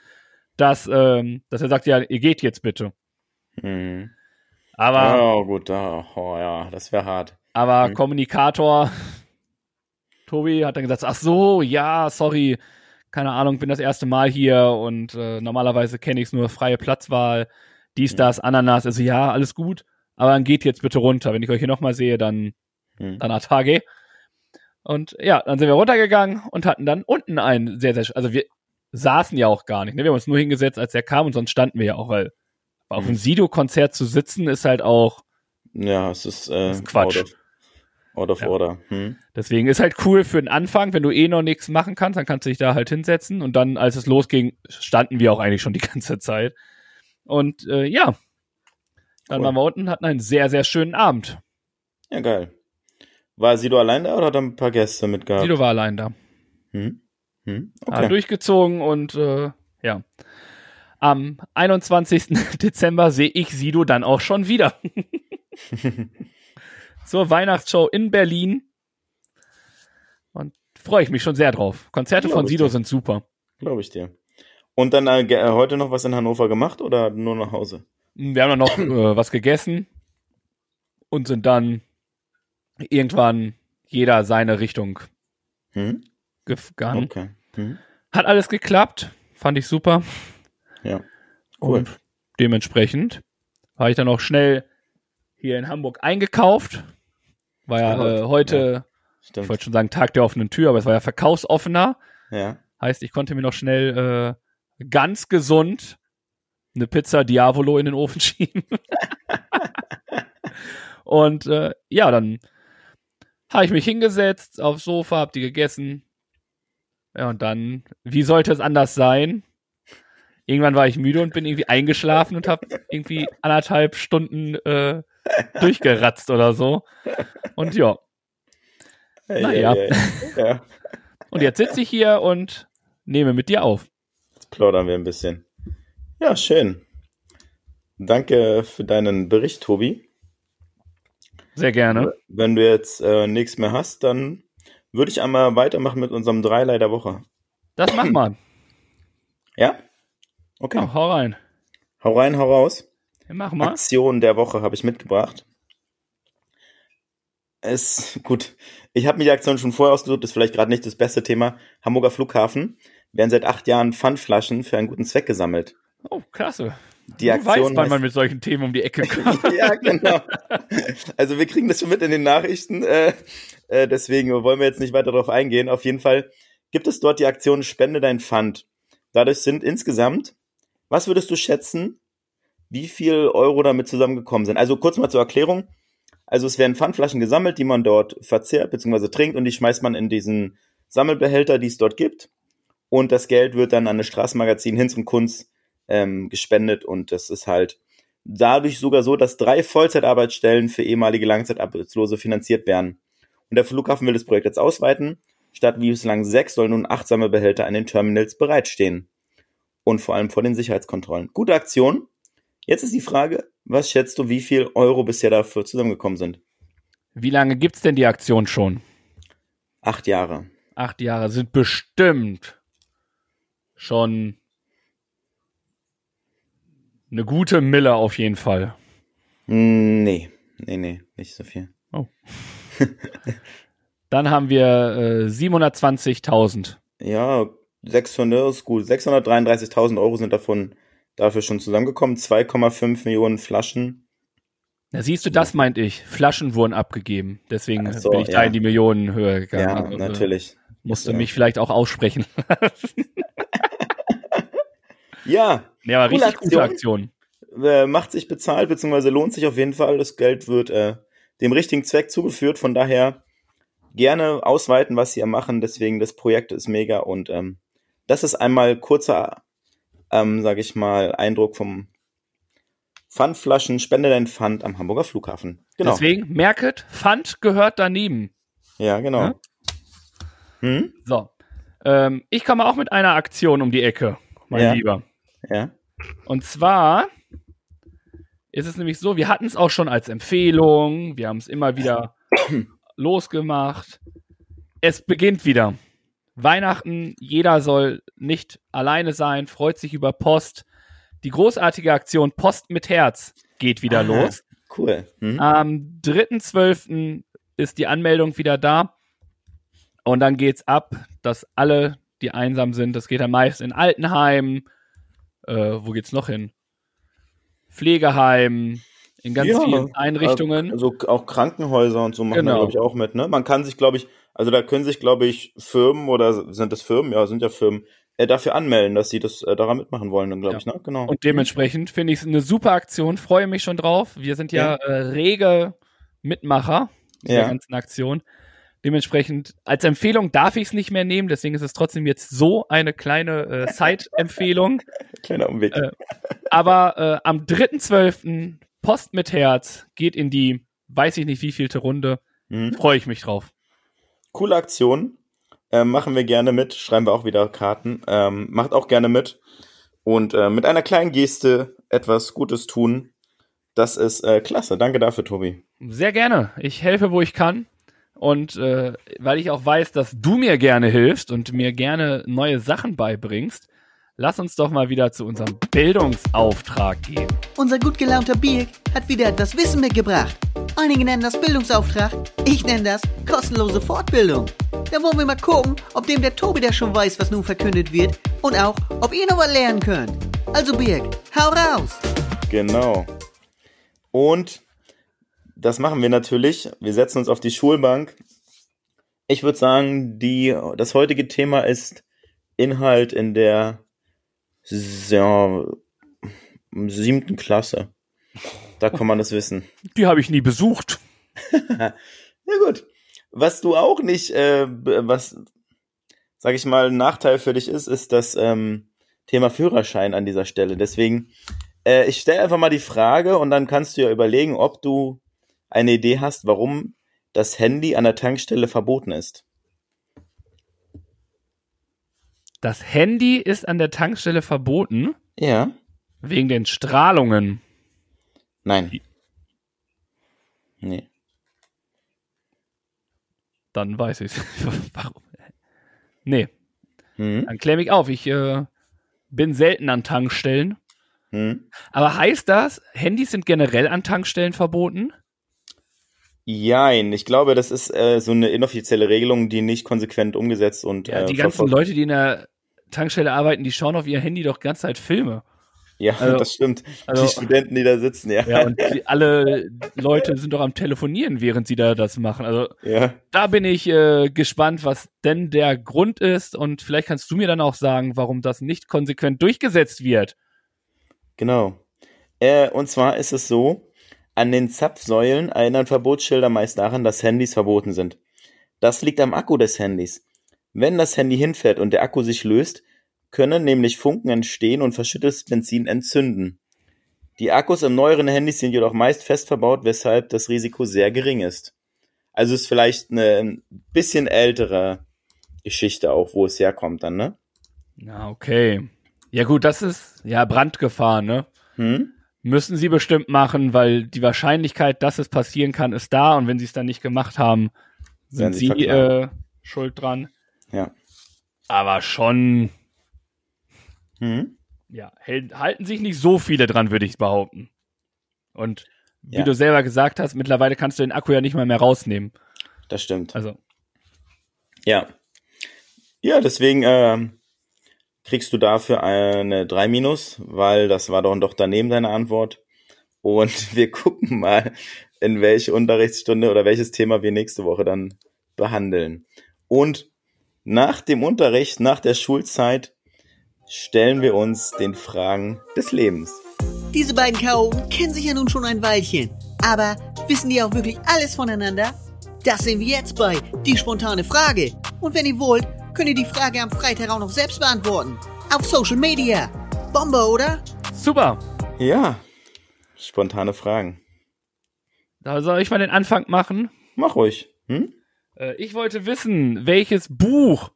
dass, ähm, dass er sagt, ja, ihr geht jetzt bitte. Mhm. Aber, Oh, gut, oh, oh, ja, das wäre hart. aber Mhm. Kommunikator Tobi hat dann gesagt, ach so, ja, sorry, keine Ahnung, bin das erste Mal hier und äh, normalerweise kenne ich es nur freie Platzwahl, dies, Mhm. das, Ananas. Also ja, alles gut, aber dann geht jetzt bitte runter. Wenn ich euch hier nochmal sehe, dann Mhm. dann Atage. Und ja, dann sind wir runtergegangen und hatten dann unten einen sehr, sehr, also wir saßen ja auch gar nicht. Ne? Wir haben uns nur hingesetzt, als er kam und sonst standen wir ja auch, weil auf Mhm. einem Sido-Konzert zu sitzen ist halt auch, Ja, es ist, äh, ist Quatsch. Out of, out of Ja. order. Hm. deswegen ist halt cool für den Anfang, wenn du eh noch nichts machen kannst, dann kannst du dich da halt hinsetzen und dann, als es losging, standen wir auch eigentlich schon die (laughs) ganze Zeit. Und äh, ja, dann Cool. waren wir unten hatten einen sehr, sehr schönen Abend. Ja, geil. War Sido allein da oder hat er ein paar Gäste mitgehabt? Sido war allein da. Hm? Hm? Okay. durchgezogen und äh, ja. Am 21. (laughs) Dezember sehe ich Sido dann auch schon wieder. (laughs) Zur Weihnachtsshow in Berlin. Und freue ich mich schon sehr drauf. Konzerte Glaub von Sido dir. sind super. Glaube ich dir. Und dann äh, äh, heute noch was in Hannover gemacht oder nur nach Hause? Wir haben dann noch (clears throat) äh, was gegessen und sind dann irgendwann jeder seine Richtung Hm? gegangen. Okay. Hm? Hat alles geklappt. Fand ich super. Ja. Cool. Und dementsprechend habe ich dann auch schnell hier in Hamburg eingekauft. War ja Ja, äh, heute, ich Stimmt. wollte schon sagen Tag der offenen Tür, aber es war ja verkaufsoffener. Ja. Heißt, ich konnte mir noch schnell äh, ganz gesund eine Pizza Diavolo in den Ofen (laughs) schieben. Und äh, ja, dann habe ich mich hingesetzt aufs Sofa, hab die gegessen. Ja, und dann, wie sollte es anders sein? Irgendwann war ich müde und bin irgendwie eingeschlafen und habe irgendwie anderthalb Stunden äh, durchgeratzt oder so. Und ja, Naja. hey, hey. ja. und jetzt sitze ich hier und nehme mit dir auf. Jetzt plaudern wir ein bisschen. Ja, schön. Danke für deinen Bericht, Tobi. Sehr gerne. Wenn du jetzt äh, nichts mehr hast, dann würde ich einmal weitermachen mit unserem Dreilei der Woche. Das mach mal. Ja? Okay. Ja, hau rein. Hau rein, hau raus. Ja, mach mal. Aktion der Woche habe ich mitgebracht. Es, gut, ich habe mir die Aktion schon vorher ausgesucht, ist vielleicht gerade nicht das beste Thema. Hamburger Flughafen werden seit acht Jahren Pfandflaschen für einen guten Zweck gesammelt. Oh, klasse. Die du Aktion weißt, wann man mit solchen Themen um die Ecke (laughs) kommt. ja, genau. Also wir kriegen das schon mit in den Nachrichten, äh, äh, deswegen wollen wir jetzt nicht weiter darauf eingehen. Auf jeden Fall gibt es dort die Aktion Spende dein Pfand. Dadurch sind insgesamt, was würdest du schätzen, wie viel Euro damit zusammengekommen sind? Also kurz mal zur Erklärung. Also es werden Pfandflaschen gesammelt, die man dort verzehrt bzw. trinkt und die schmeißt man in diesen Sammelbehälter, die es dort gibt. Und das Geld wird dann an das Straßenmagazin Hinz und Kunz ähm, gespendet. Und das ist halt dadurch sogar so, dass drei Vollzeitarbeitsstellen für ehemalige Langzeitarbeitslose finanziert werden. Und der Flughafen will das Projekt jetzt ausweiten. Statt wie bislang sechs sollen nun achtsame Behälter an den Terminals bereitstehen. Und vor allem vor den Sicherheitskontrollen. Gute Aktion. Jetzt ist die Frage, was schätzt du, wie viel Euro bisher dafür zusammengekommen sind? Wie lange gibt's denn die Aktion schon? Acht Jahre. Acht Jahre sind bestimmt schon eine gute Mille auf jeden Fall. Hm, Nee, nee, nee, nicht so viel. (laughs) Dann haben wir äh, 720.000. Ja, 600 ist gut. 633.000 Euro sind davon dafür schon zusammengekommen. 2,5 Millionen Flaschen. Da siehst du, das meinte ich. Flaschen wurden abgegeben. Deswegen so, bin ich da ja. in die Millionenhöhe gegangen. Ja, Also, natürlich. Musste Ja. mich vielleicht auch aussprechen. (laughs) Ja, ja, aber richtig gute Aktion. Aktion. äh, macht sich bezahlt, beziehungsweise lohnt sich auf jeden Fall. Das Geld wird äh, dem richtigen Zweck zugeführt. Von daher gerne ausweiten, was sie machen. Deswegen, das Projekt ist mega. Und ähm, das ist einmal kurzer, ähm, sage ich mal, Eindruck vom Pfandflaschen, Spende dein Pfand am Hamburger Flughafen. Genau. Deswegen, merket, Pfand gehört daneben. Ja, genau. Ja? Hm? So. Ähm, ich komme auch mit einer Aktion um die Ecke, mein Ja. Lieber. Ja. Und zwar ist es nämlich so, wir hatten es auch schon als Empfehlung, wir haben es immer wieder (coughs) losgemacht. Es beginnt wieder. Weihnachten, jeder soll nicht alleine sein, freut sich über Post. Die großartige Aktion Post mit Herz geht wieder Aha. los. Cool. Hm? Am 3.12. ist die Anmeldung wieder da. Und dann geht's ab, dass alle, die einsam sind, das geht dann meist in Altenheimen. Äh, wo geht's noch hin? Pflegeheimen, in ganz Ja, vielen Einrichtungen. Also auch Krankenhäuser und so machen Genau. glaube ich, auch mit, ne? Man kann sich, glaube ich, also da können sich, glaube ich, Firmen oder sind das Firmen? Ja, sind ja Firmen, äh, dafür anmelden, dass sie das äh, daran mitmachen wollen, dann glaube Ja. ich, ne? Genau. Und dementsprechend finde ich es eine super Aktion, freue mich schon drauf. Wir sind ja, äh, rege Mitmacher dieser Ja. ganzen Aktion. Dementsprechend, als Empfehlung darf ich es nicht mehr nehmen, deswegen ist es trotzdem jetzt so eine kleine äh, (laughs) Side-Empfehlung. Kleiner Umweg. Äh, Aber äh, am 3.12. Post mit Herz geht in die, weiß ich nicht wievielte Runde. Mhm. Freue ich mich drauf. Coole Aktion. Ähm, machen wir gerne mit, schreiben wir auch wieder Karten. Ähm, macht auch gerne mit. Und äh, mit einer kleinen Geste etwas Gutes tun. Das ist äh, klasse. Danke dafür, Tobi. Sehr gerne. Ich helfe, wo ich kann. Und äh, weil ich auch weiß, dass du mir gerne hilfst und mir gerne neue Sachen beibringst, lass uns doch mal wieder zu unserem Bildungsauftrag gehen. Unser gut gelaunter Birk hat wieder etwas Wissen mitgebracht. Einige nennen das Bildungsauftrag, ich nenne das kostenlose Fortbildung. Da wollen wir mal gucken, ob dem der Tobi da schon weiß, was nun verkündet wird und auch, ob ihr noch was lernen könnt. Also Birk, hau raus! Genau. Und das machen wir natürlich. Wir setzen uns auf die Schulbank. Ich würde sagen, die, das heutige Thema ist Inhalt in der ja, siebten Klasse. Da kann man das wissen. Die habe ich nie besucht. (laughs) Ja gut. Was du auch nicht, äh, was, sag ich mal, ein Nachteil für dich ist, ist das ähm, Thema Führerschein an dieser Stelle. Deswegen, äh, ich stelle einfach mal die Frage und dann kannst du ja überlegen, ob du eine Idee hast, warum das Handy an der Tankstelle verboten ist. Das Handy ist an der Tankstelle verboten Ja. wegen den Strahlungen. Nein. Nee. Dann weiß ich (laughs) Warum? Nee, Hm? dann klär mich auf. Ich äh, bin selten an Tankstellen. Hm? Aber heißt das, Handys sind generell an Tankstellen verboten? Jein, ich glaube, das ist äh, so eine inoffizielle Regelung, die nicht konsequent umgesetzt und Ja, äh, die ganzen verfolgt- Leute, die in der Tankstelle arbeiten, die schauen auf ihr Handy doch ganze Zeit Filme. Ja, also- das stimmt. also- die Studenten, die da sitzen, ja. Ja, und die, alle Leute sind doch am Telefonieren, während sie da das machen. Also ja. da bin ich äh, gespannt, was denn der Grund ist. Und vielleicht kannst du mir dann auch sagen, warum das nicht konsequent durchgesetzt wird. Genau. Äh, und zwar ist es so, an den Zapfsäulen erinnern Verbotsschilder meist daran, dass Handys verboten sind. Das liegt am Akku des Handys. Wenn das Handy hinfällt und der Akku sich löst, können nämlich Funken entstehen und verschüttetes Benzin entzünden. Die Akkus im neueren Handys sind jedoch meist fest verbaut, weshalb das Risiko sehr gering ist. Also ist vielleicht eine ein bisschen ältere Geschichte auch, wo es herkommt dann, ne? Na, okay. Ja gut, das ist ja Brandgefahr, ne? Hm? Müssen sie bestimmt machen, weil die Wahrscheinlichkeit, dass es passieren kann, ist da und wenn sie es dann nicht gemacht haben, sind Werden sie sie äh, schuld dran. Ja. Aber schon, Hm? ja, halten sich nicht so viele dran, würde ich behaupten. Und wie Ja. du selber gesagt hast, mittlerweile kannst du den Akku ja nicht mal mehr rausnehmen. Das stimmt. Also, Ja. Ja, deswegen ähm, kriegst du dafür eine 3 minus, weil das war doch, doch daneben deine Antwort. Und (laughs) wir gucken mal, in welche Unterrichtsstunde oder welches Thema wir nächste Woche dann behandeln. Und nach dem Unterricht, nach der Schulzeit, stellen wir uns den Fragen des Lebens. Diese beiden Chaoten kennen sich ja nun schon ein Weilchen. Aber wissen die auch wirklich alles voneinander? Das sehen wir jetzt bei Die spontane Frage. Und wenn ihr wollt, könnt ihr die Frage am Freitag auch noch selbst beantworten. Auf Social Media. Bombe, oder? super. Ja, spontane Fragen. Da soll ich mal den Anfang machen. Mach ruhig. Hm? Äh, ich wollte wissen, welches Buch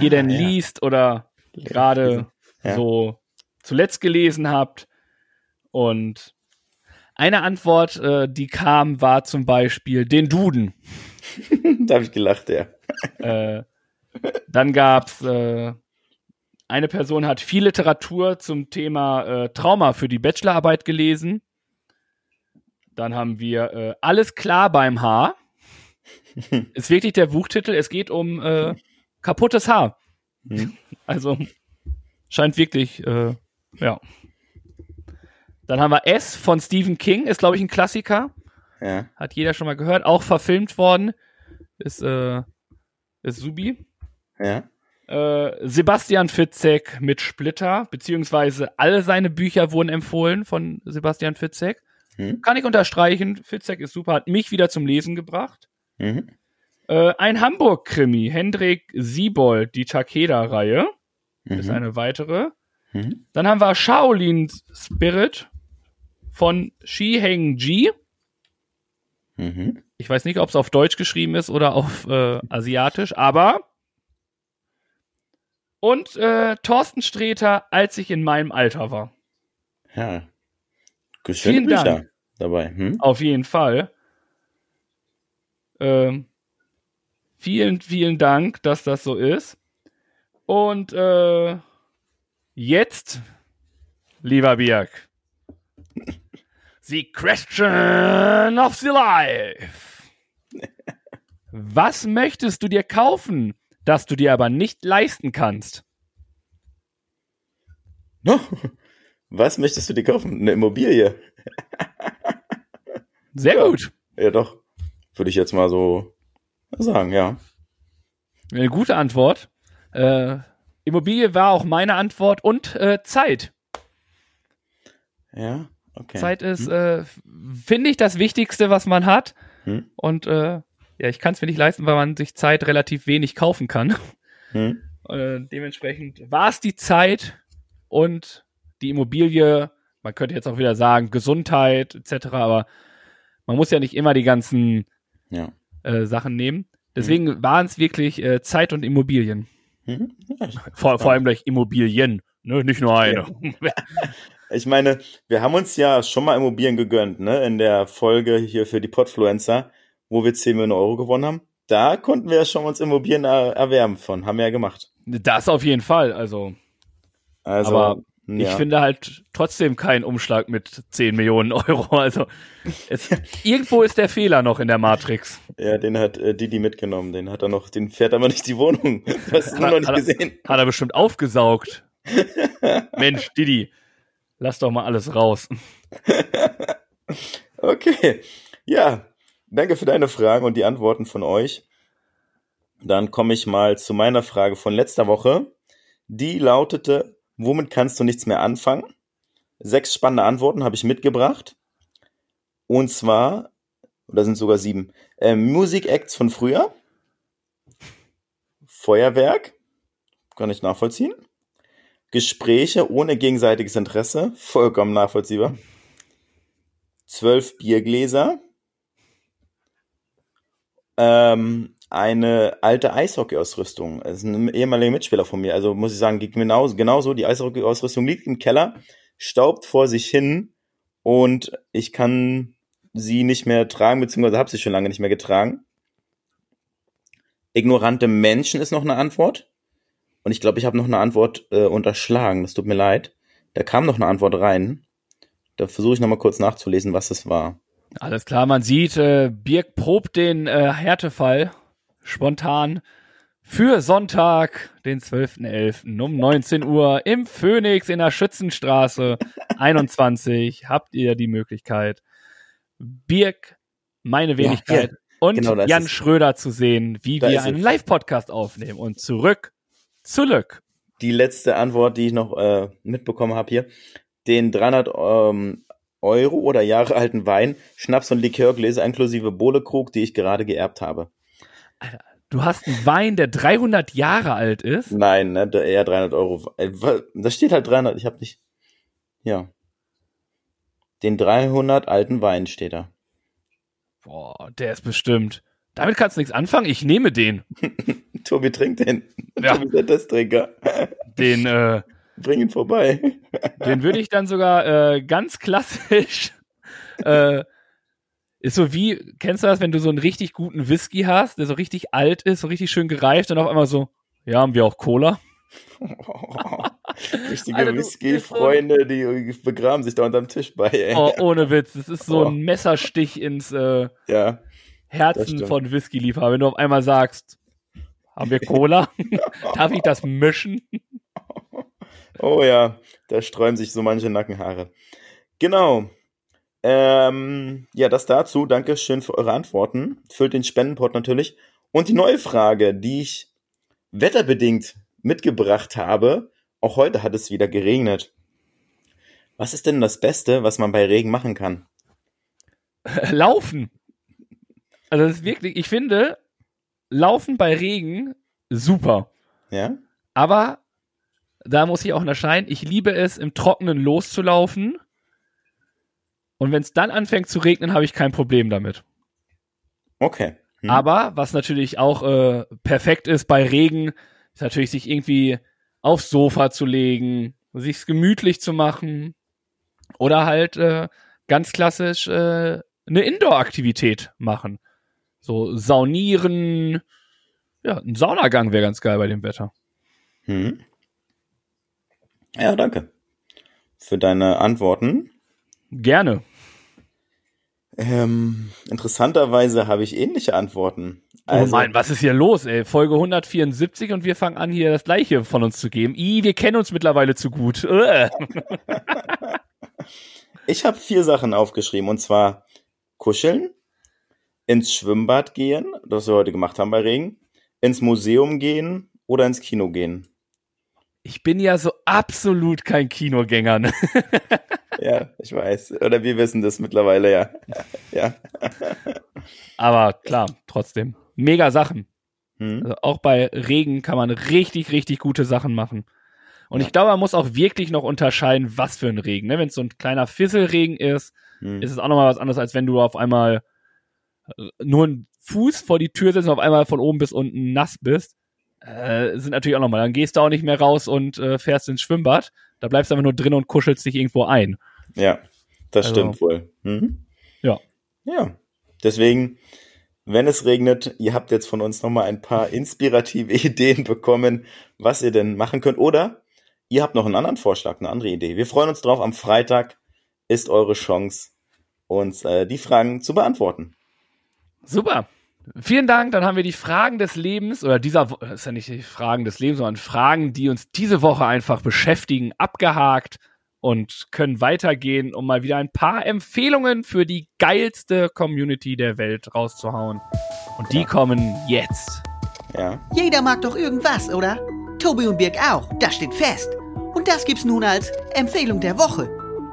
ihr denn Ah, ja. liest oder gerade Ja. so zuletzt gelesen habt. Und eine Antwort, äh, die kam, war zum Beispiel den Duden. (laughs) da habe ich gelacht, ja. Äh, dann gab's äh, eine Person hat viel Literatur zum Thema äh, Trauma für die Bachelorarbeit gelesen. Dann haben wir äh, alles klar beim Haar. (laughs) Ist wirklich der Buchtitel. Es geht um äh, kaputtes Haar. Hm. (laughs) Also scheint wirklich, äh, ja. Dann haben wir S von Stephen King, ist glaube ich ein Klassiker. Ja. Hat jeder schon mal gehört, auch verfilmt worden. Ist, äh, ist Subi. Ja. Äh, Sebastian Fitzek mit Splitter, beziehungsweise alle seine Bücher wurden empfohlen von Sebastian Fitzek. Hm. Kann ich unterstreichen. Fitzek ist super, hat mich wieder zum Lesen gebracht. Mhm. Äh, ein Hamburg-Krimi, Hendrik Siebold, die Takeda-Reihe, ist Mhm. eine weitere. Mhm. Dann haben wir Shaolin Spirit von Shi Heng Ji. Mhm. Ich weiß nicht, ob es auf Deutsch geschrieben ist oder auf äh, Asiatisch, aber. Und äh, Thorsten Sträter, als ich in meinem Alter war. Ja. Schöne Vielen Bücher Dank. dabei. Hm? Auf jeden Fall. Ähm, vielen, vielen Dank, dass das so ist. Und äh, jetzt, lieber Birg, the question of the life. Was möchtest du dir kaufen, das du dir aber nicht leisten kannst? No. Was möchtest du dir kaufen? Eine Immobilie? Sehr Ja. gut. Ja, doch. Würde ich jetzt mal so sagen, ja. Eine gute Antwort. Äh, Immobilie war auch meine Antwort und äh, Zeit. Ja, okay. Zeit ist, äh, finde ich, das Wichtigste, was man hat. Hm? Und äh, ja, ich kann es mir nicht leisten, weil man sich Zeit relativ wenig kaufen kann. Hm? (laughs) Äh, dementsprechend war es die Zeit und die Immobilie, man könnte jetzt auch wieder sagen, Gesundheit etc., aber man muss ja nicht immer die ganzen Ja. äh, Sachen nehmen. Deswegen waren es wirklich äh, Zeit und Immobilien. Mhm. ja Vor, vor allem gleich Immobilien, ne? nicht nur eine. ich meine, wir haben uns ja schon mal Immobilien gegönnt, ne? In der Folge hier für die Podfluencer, wo wir 10 Millionen Euro gewonnen haben. Da konnten wir ja schon uns Immobilien er erwerben von. Haben wir ja gemacht. Das auf jeden Fall. Also, Also, Aber ja. ich finde halt trotzdem keinen Umschlag mit 10 Millionen Euro. (laughs) Also, es, irgendwo ist der Fehler noch in der Matrix. Ja, den hat äh, Didi mitgenommen. Den hat er noch, den fährt aber nicht die Wohnung. (laughs) Du hast nur noch nicht Hat er- gesehen. Hat er bestimmt aufgesaugt. (laughs) Mensch, Didi, lass doch mal alles raus. Okay. Ja, danke für deine Fragen und die Antworten von euch. Dann komme ich mal zu meiner Frage von letzter Woche. Die lautete, womit kannst du nichts mehr anfangen? Sechs spannende Antworten habe ich mitgebracht. Und zwar, oder sind sogar sieben, äh, Music Acts von früher, Feuerwerk, kann ich nachvollziehen. Gespräche ohne gegenseitiges Interesse, vollkommen nachvollziehbar. Zwölf Biergläser. Ähm, eine alte Eishockeyausrüstung. Das ist ein ehemaliger Mitspieler von mir. Also muss ich sagen, geht genauso, genauso. Die Eishockeyausrüstung liegt im Keller, staubt vor sich hin und ich kann sie nicht mehr tragen, beziehungsweise habe sie schon lange nicht mehr getragen. Ignorante Menschen ist noch eine Antwort. Und ich glaube, ich habe noch eine Antwort äh, unterschlagen. Das tut mir leid. Da kam noch eine Antwort rein. Da versuche ich nochmal kurz nachzulesen, was es war. Alles klar, man sieht, äh, Birk probt den äh, Härtefall spontan für Sonntag, den 12.11. um 19 Uhr im Phoenix in der Schützenstraße 21 (laughs) habt ihr die Möglichkeit, Birk, meine Wenigkeit ja, und genau Jan Schröder zu sehen, wie Da wir einen. Live-Podcast aufnehmen. Und zurück, zurück. Die letzte Antwort, die ich noch äh, mitbekommen habe hier. Den 300 ähm, Euro oder Jahre alten Wein, Schnaps und Likörgläser inklusive Bohlekrug, die ich gerade geerbt habe. Du hast einen Wein, der 300 Jahre alt ist. Nein, ne, eher 300 Euro. Äh, Da steht halt 300, ich habe nicht. Ja. Den 300 alten Wein steht da. Boah, der ist bestimmt. Damit kannst du nichts anfangen. Ich nehme den. (laughs) Tobi trinkt den. Ja. Tobi ist der Testtrinker. Den, äh, Bring ihn vorbei. Den würde ich dann sogar äh, ganz klassisch. (laughs) Äh, ist so wie, kennst du das, wenn du so einen richtig guten Whisky hast, der so richtig alt ist, so richtig schön gereift und auf einmal so, ja, haben wir auch Cola? (laughs) Richtige Whisky-Freunde, die begraben sich da unterm Tisch bei, ey. Oh, ohne Witz, das ist so Oh. ein Messerstich ins äh, Ja. Herzen von Whisky-Liebhaber. Wenn du auf einmal sagst, haben wir Cola? (laughs) Darf ich das mischen? (laughs) Oh ja, da sträuben sich so manche Nackenhaare. Genau. Ähm, ja, das dazu. Dankeschön für eure Antworten. Füllt den Spendenpot natürlich. Und die neue Frage, die ich wetterbedingt mitgebracht habe. Auch heute hat es wieder geregnet. Was ist denn das Beste, was man bei Regen machen kann? (laughs) Laufen. Also das ist wirklich, ich finde, Laufen bei Regen super. Ja? Aber da muss ich auch unterscheiden. Ich liebe es, im Trockenen loszulaufen. Und wenn es dann anfängt zu regnen, habe ich kein Problem damit. Okay. Hm. Aber was natürlich auch äh, perfekt ist bei Regen, ist natürlich sich irgendwie aufs Sofa zu legen, sich's gemütlich zu machen oder halt äh, ganz klassisch äh, eine Indoor-Aktivität machen. So saunieren. Ja, ein Saunagang wäre ganz geil bei dem Wetter. Hm. Ja, danke. Für deine Antworten. Gerne. Ähm, interessanterweise habe ich ähnliche Antworten. Also, oh Mann, was ist hier los, ey? Folge 174 und wir fangen an, hier das gleiche von uns zu geben. I, wir kennen uns mittlerweile zu gut. (laughs) Äh. Ich habe vier Sachen aufgeschrieben und zwar kuscheln, ins Schwimmbad gehen, das wir heute gemacht haben bei Regen, ins Museum gehen oder ins Kino gehen. Ich bin ja so absolut kein Kinogänger. Ne? (laughs) Ja, ich weiß. Oder wir wissen das mittlerweile, ja. (laughs) ja. Aber klar, trotzdem. Mega Sachen. Hm? Also auch bei Regen kann man richtig, richtig gute Sachen machen. Und Ja. ich glaube, man muss auch wirklich noch unterscheiden, was für ein Regen. Ne? Wenn es so ein kleiner Fisselregen ist, Hm. ist es auch nochmal was anderes, als wenn du auf einmal äh, nur einen Fuß vor die Tür setzt und auf einmal von oben bis unten nass bist. Äh, sind natürlich auch nochmal. Dann gehst du auch nicht mehr raus und äh, fährst ins Schwimmbad. Da bleibst du einfach nur drin und kuschelst dich irgendwo ein. Ja, das Also- stimmt wohl. Hm? Ja. Ja. Deswegen, wenn es regnet, ihr habt jetzt von uns nochmal ein paar inspirative (laughs) Ideen bekommen, was ihr denn machen könnt. Oder ihr habt noch einen anderen Vorschlag, eine andere Idee. Wir freuen uns drauf. Am Freitag ist eure Chance, uns äh, die Fragen zu beantworten. Super. Vielen Dank. Dann haben wir die Fragen des Lebens, oder dieser, das ist ja nicht die Fragen des Lebens, sondern Fragen, die uns diese Woche einfach beschäftigen, abgehakt und können weitergehen, um mal wieder ein paar Empfehlungen für die geilste Community der Welt rauszuhauen. Und die Ja. kommen jetzt. Ja. Jeder mag doch irgendwas, oder? Tobi und Birg auch, das steht fest. Und das gibt's nun als Empfehlung der Woche.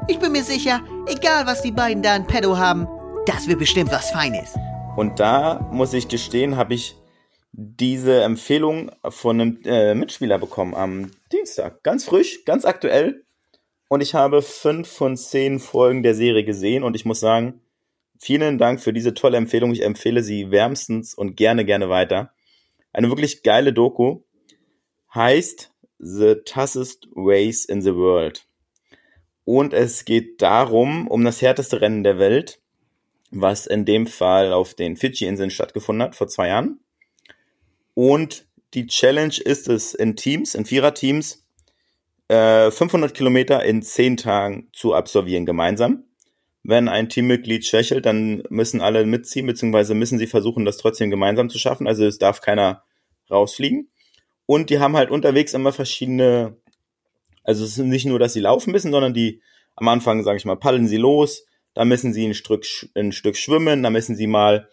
Ich bin mir sicher, egal was die beiden da in petto haben, das wird bestimmt was Feines. Und da muss ich gestehen, habe ich diese Empfehlung von einem äh, Mitspieler bekommen am Dienstag. Ganz frisch, ganz aktuell. Und ich habe fünf von zehn Folgen der Serie gesehen und ich muss sagen, vielen Dank für diese tolle Empfehlung. Ich empfehle sie wärmstens und gerne, gerne weiter. Eine wirklich geile Doku heißt The Toughest Race in the World. Und es geht darum, um das härteste Rennen der Welt, was in dem Fall auf den Fidschi-Inseln stattgefunden hat, vor zwei Jahren. Und die Challenge ist es, in Teams, in Viererteams, äh, 500 Kilometer in 10 Tagen zu absolvieren gemeinsam. Wenn ein Teammitglied schwächelt, dann müssen alle mitziehen, beziehungsweise müssen sie versuchen, das trotzdem gemeinsam zu schaffen. Also es darf keiner rausfliegen. Und die haben halt unterwegs immer verschiedene, also es ist nicht nur, dass sie laufen müssen, sondern die am Anfang, sage ich mal, paddeln sie los, da müssen sie ein Stück, ein Stück schwimmen, da müssen sie mal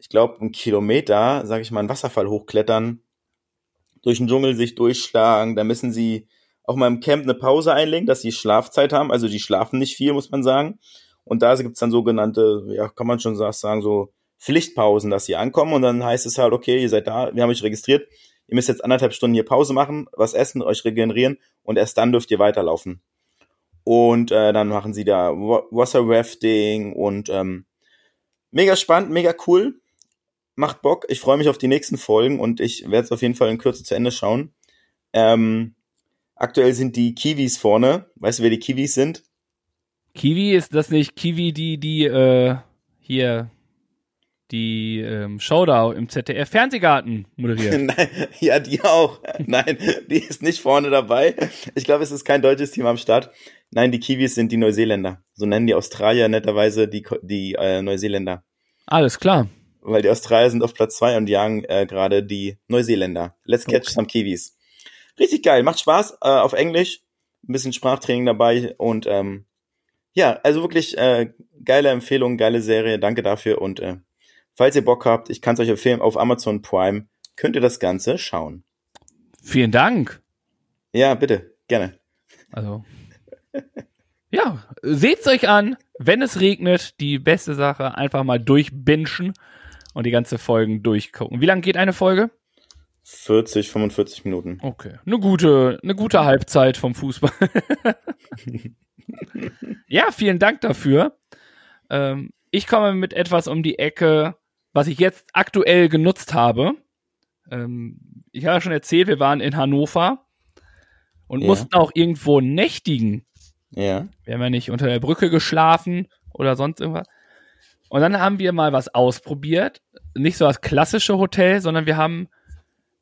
ich glaube, einen Kilometer, sage ich mal, einen Wasserfall hochklettern, durch den Dschungel sich durchschlagen. Da müssen sie auch mal im Camp eine Pause einlegen, dass sie Schlafzeit haben. Also die schlafen nicht viel, muss man sagen. Und da gibt's dann sogenannte, ja, kann man schon sagen, so Pflichtpausen, dass sie ankommen und dann heißt es halt, okay, ihr seid da, wir haben euch registriert, ihr müsst jetzt anderthalb Stunden hier Pause machen, was essen, euch regenerieren und erst dann dürft ihr weiterlaufen. Und äh, dann machen sie da Wasser Rafting und ähm, mega spannend, mega cool macht Bock. Ich freue mich auf die nächsten Folgen und ich werde es auf jeden Fall in Kürze zu Ende schauen. Ähm, aktuell sind die Kiwis vorne. Weißt du, wer die Kiwis sind? Kiwi ist das nicht Kiwi, die, die, äh, hier, die ähm, Show da im ZDF Fernsehgarten moderiert. (laughs) Nein, ja, die auch. Nein, die ist nicht vorne dabei. Ich glaube, es ist kein deutsches Team am Start. Nein, die Kiwis sind die Neuseeländer. So nennen die Australier netterweise die, die äh, Neuseeländer. Alles klar weil die Australier sind auf Platz zwei und jagen äh, gerade die Neuseeländer. Let's catch okay. some Kiwis. Richtig geil, macht Spaß äh, auf Englisch, ein bisschen Sprachtraining dabei und ähm, ja, also wirklich äh, geile Empfehlung, geile Serie, danke dafür und äh, falls ihr Bock habt, ich kann es euch empfehlen, auf Amazon Prime könnt ihr das Ganze schauen. Vielen Dank. Ja, bitte, gerne. Also, ja, seht's euch an, wenn es regnet, die beste Sache, einfach mal durchbinschen und die ganze Folgen durchgucken. Wie lange geht eine Folge? 40, 45 Minuten. Okay. Eine gute, eine gute Halbzeit vom Fußball. (laughs) ja, vielen Dank dafür. Ähm, ich komme mit etwas um die Ecke, was ich jetzt aktuell genutzt habe. Ähm, ich habe ja schon erzählt, wir waren in Hannover und ja. mussten auch irgendwo nächtigen. Ja. Wir haben ja nicht unter der Brücke geschlafen oder sonst irgendwas. Und dann haben wir mal was ausprobiert. Nicht so das klassische Hotel, sondern wir haben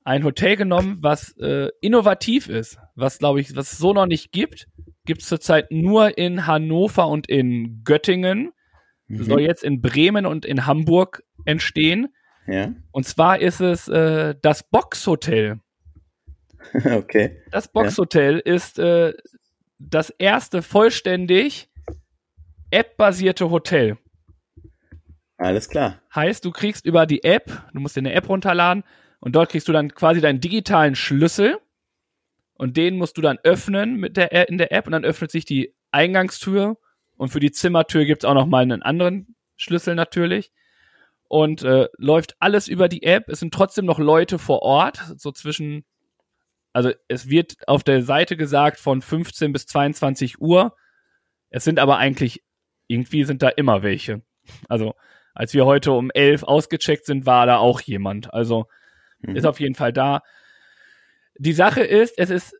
ein Hotel genommen, was äh, innovativ ist, was glaube ich, was es so noch nicht gibt. Gibt es zurzeit nur in Hannover und in Göttingen. Mhm. Soll jetzt in Bremen und in Hamburg entstehen. Ja. Und zwar ist es äh, das Boxhotel. (laughs) okay. Das Boxhotel ja. ist äh, das erste vollständig App-basierte Hotel. Alles klar. Heißt, du kriegst über die App, du musst dir eine App runterladen und dort kriegst du dann quasi deinen digitalen Schlüssel und den musst du dann öffnen mit der, in der App und dann öffnet sich die Eingangstür und für die Zimmertür gibt es auch noch mal einen anderen Schlüssel natürlich und äh, läuft alles über die App. Es sind trotzdem noch Leute vor Ort, so zwischen, also es wird auf der Seite gesagt von 15 bis 22 Uhr. Es sind aber eigentlich, irgendwie sind da immer welche. Also als wir heute um elf ausgecheckt sind, war da auch jemand. Also mhm. ist auf jeden Fall da. Die Sache ist, es ist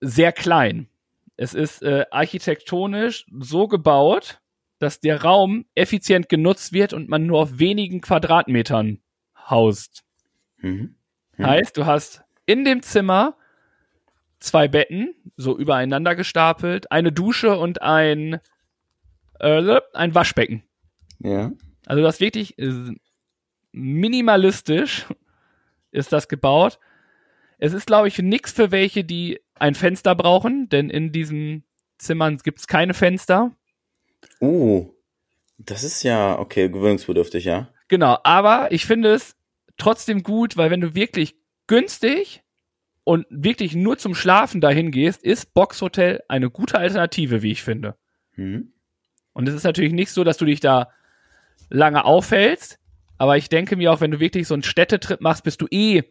sehr klein. Es ist äh, architektonisch so gebaut, dass der Raum effizient genutzt wird und man nur auf wenigen Quadratmetern haust. Mhm. Mhm. Heißt, du hast in dem Zimmer zwei Betten, so übereinander gestapelt, eine Dusche und ein, äh, ein Waschbecken. Ja. Also das wirklich minimalistisch ist das gebaut. Es ist, glaube ich, nichts für welche, die ein Fenster brauchen, denn in diesen Zimmern gibt es keine Fenster. Uh, das ist ja, okay, gewöhnungsbedürftig, ja. Genau, aber ich finde es trotzdem gut, weil wenn du wirklich günstig und wirklich nur zum Schlafen dahin gehst, ist Boxhotel eine gute Alternative, wie ich finde. Mhm. Und es ist natürlich nicht so, dass du dich da lange aufhältst, Aber ich denke mir auch, wenn du wirklich so einen Städtetrip machst, bist du eh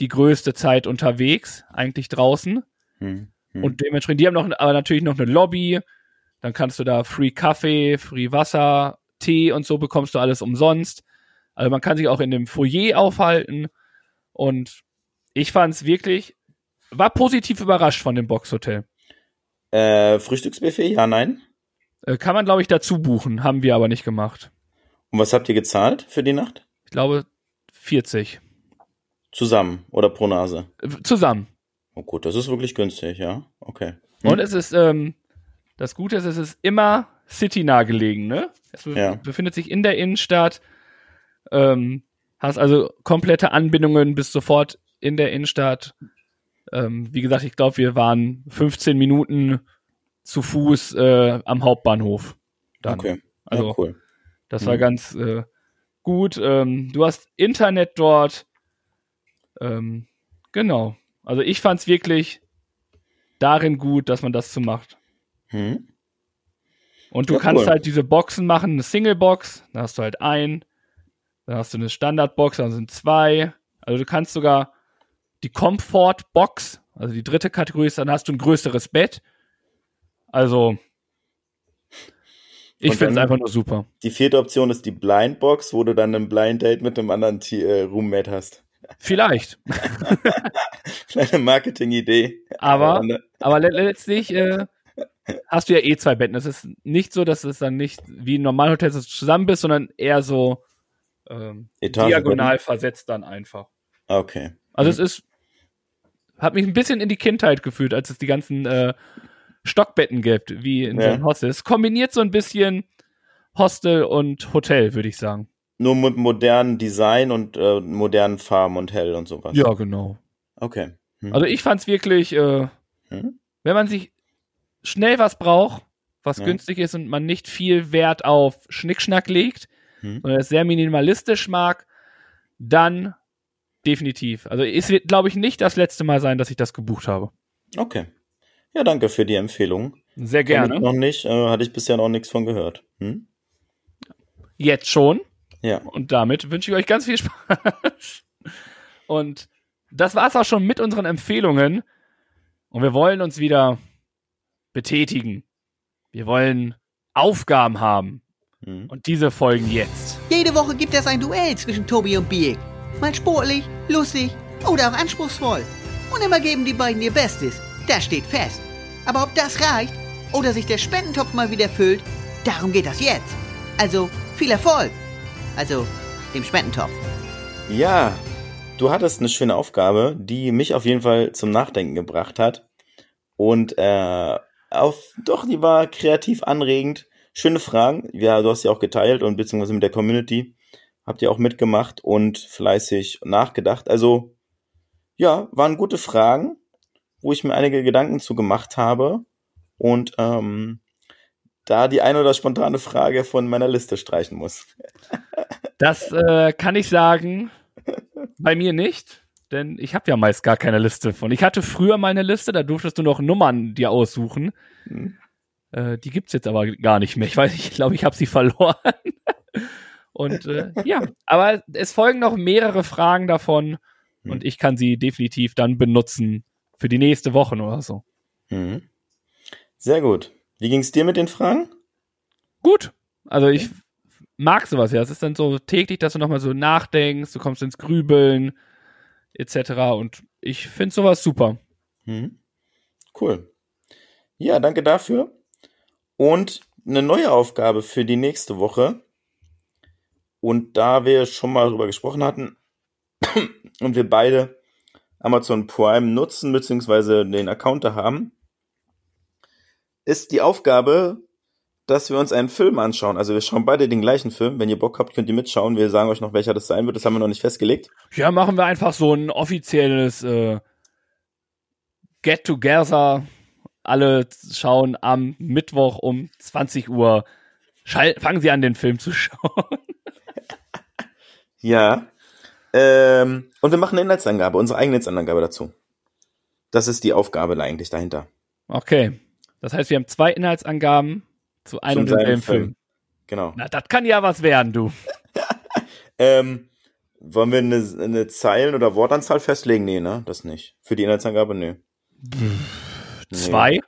die größte Zeit unterwegs, eigentlich draußen. Hm. Hm. Und dementsprechend, die haben noch, aber natürlich noch eine Lobby. Dann kannst du da Free Kaffee, Free Wasser, Tee und so bekommst du alles umsonst. Also man kann sich auch in dem Foyer aufhalten. Und ich fand es wirklich, war positiv überrascht von dem Boxhotel. Äh, Frühstücksbuffet? Ja, nein. Äh, kann man, glaube ich, dazu buchen. Haben wir aber nicht gemacht. Und was habt ihr gezahlt für die Nacht? Ich glaube 40. Zusammen oder pro Nase? Zusammen. Oh gut, das ist wirklich günstig, ja. Okay. Und es ist, ähm, das Gute ist, es ist immer citynah gelegen, ne? Es Ja. befindet sich in der Innenstadt. Ähm, hast also komplette Anbindungen bis sofort in der Innenstadt. Ähm, wie gesagt, ich glaube, wir waren 15 Minuten zu Fuß äh, am Hauptbahnhof. Dann. Okay. Also, ja, cool. Das war Mhm. ganz äh, gut. Ähm, du hast Internet dort. Ähm, genau. Also ich fand es wirklich darin gut, dass man das so macht. Hm? Und du Ja, kannst cool. halt diese Boxen machen, eine Single-Box, dann hast du halt ein, dann hast du eine Standard-Box, dann sind zwei. Also du kannst sogar die Comfort-Box, also die dritte Kategorie ist, dann hast du ein größeres Bett. Also ich finde es einfach nur super. Die vierte Option ist die Blind Box, wo du dann ein Blind Date mit einem anderen T äh, Roommate hast. Vielleicht. (laughs) Kleine Marketing-Idee. Aber, ne? aber le letztlich äh, hast du ja eh zwei Betten. Es ist nicht so, dass es dann nicht wie ein Normalhotel zusammen bist, sondern eher so ähm, diagonal versetzt dann einfach. Okay. Also es ist, hat mich ein bisschen in die Kindheit gefühlt, als es die ganzen äh, Stockbetten gibt, wie in so Ja. einem Hostel. Es kombiniert so ein bisschen Hostel und Hotel, würde ich sagen. Nur mit modernem Design und äh, modernen Farben und hell und sowas. Ja, genau. Okay. Hm. Also ich fand's wirklich, äh, Hm? wenn man sich schnell was braucht, was Ja. günstig ist und man nicht viel Wert auf Schnickschnack legt, Hm. sondern es sehr minimalistisch mag, dann definitiv. Also es wird, glaube ich, nicht das letzte Mal sein, dass ich das gebucht habe. Okay. Ja, danke für die Empfehlung. Sehr gerne. Noch nicht, äh, hatte ich bisher noch nichts von gehört. Hm? Jetzt schon. Ja. Und damit wünsche ich euch ganz viel (laughs) Spaß. Und das war's auch schon mit unseren Empfehlungen. Und wir wollen uns wieder betätigen. Wir wollen Aufgaben haben. Hm. Und diese folgen jetzt. Jede Woche gibt es ein Duell zwischen Tobi und Birk. Mal sportlich, lustig oder auch anspruchsvoll. Und immer geben die beiden ihr Bestes. Das steht fest. Aber ob das reicht oder sich der Spendentopf mal wieder füllt, darum geht das jetzt. Also viel Erfolg. Also dem Spendentopf. Ja, du hattest eine schöne Aufgabe, die mich auf jeden Fall zum Nachdenken gebracht hat. Und äh, auf, doch, die war kreativ anregend. Schöne Fragen. Ja, du hast sie auch geteilt und beziehungsweise mit der Community habt ihr auch mitgemacht und fleißig nachgedacht. Also, ja, waren gute Fragen, wo ich mir einige Gedanken zu gemacht habe. Und ähm, da die eine oder spontane Frage von meiner Liste streichen muss. (laughs) Das äh, kann ich sagen. Bei mir nicht. Denn ich habe ja meist gar keine Liste von. Ich hatte früher mal eine Liste, da durftest du noch Nummern dir aussuchen. Hm. Äh, die gibt's jetzt aber gar nicht mehr. Ich weiß, ich glaube, ich habe sie verloren. (laughs) Und äh, ja, aber es folgen noch mehrere Fragen davon Hm. und ich kann sie definitiv dann benutzen für die nächste Woche oder so. Mhm. Sehr gut. Wie ging's dir mit den Fragen? Gut. Also ich mag sowas ja. Es ist dann so täglich, dass du nochmal so nachdenkst, du kommst ins Grübeln etc. Und ich finde sowas super. Mhm. Cool. Ja, danke dafür. Und eine neue Aufgabe für die nächste Woche. Und da wir schon mal drüber gesprochen hatten (clears throat) und wir beide Amazon Prime nutzen beziehungsweise den Account da haben, ist die Aufgabe, dass wir uns einen Film anschauen. Also wir schauen beide den gleichen Film. Wenn ihr Bock habt, könnt ihr mitschauen. Wir sagen euch noch, welcher das sein wird. Das haben wir noch nicht festgelegt. Ja, machen wir einfach so ein offizielles äh, Get-Together. Alle schauen am Mittwoch um 20 Uhr. Schall fangen Sie an, den Film zu (laughs) schauen. Ja. Ähm, und wir machen eine Inhaltsangabe, unsere eigene Inhaltsangabe dazu. Das ist die Aufgabe eigentlich dahinter. Okay. Das heißt, wir haben zwei Inhaltsangaben zu einem und demselben Film. Film. Genau. Na, das kann ja was werden, du. (laughs) Ähm, wollen wir eine, eine Zeilen- oder Wortanzahl festlegen? Nee, ne? Das nicht. Für die Inhaltsangabe, nee. Zwei.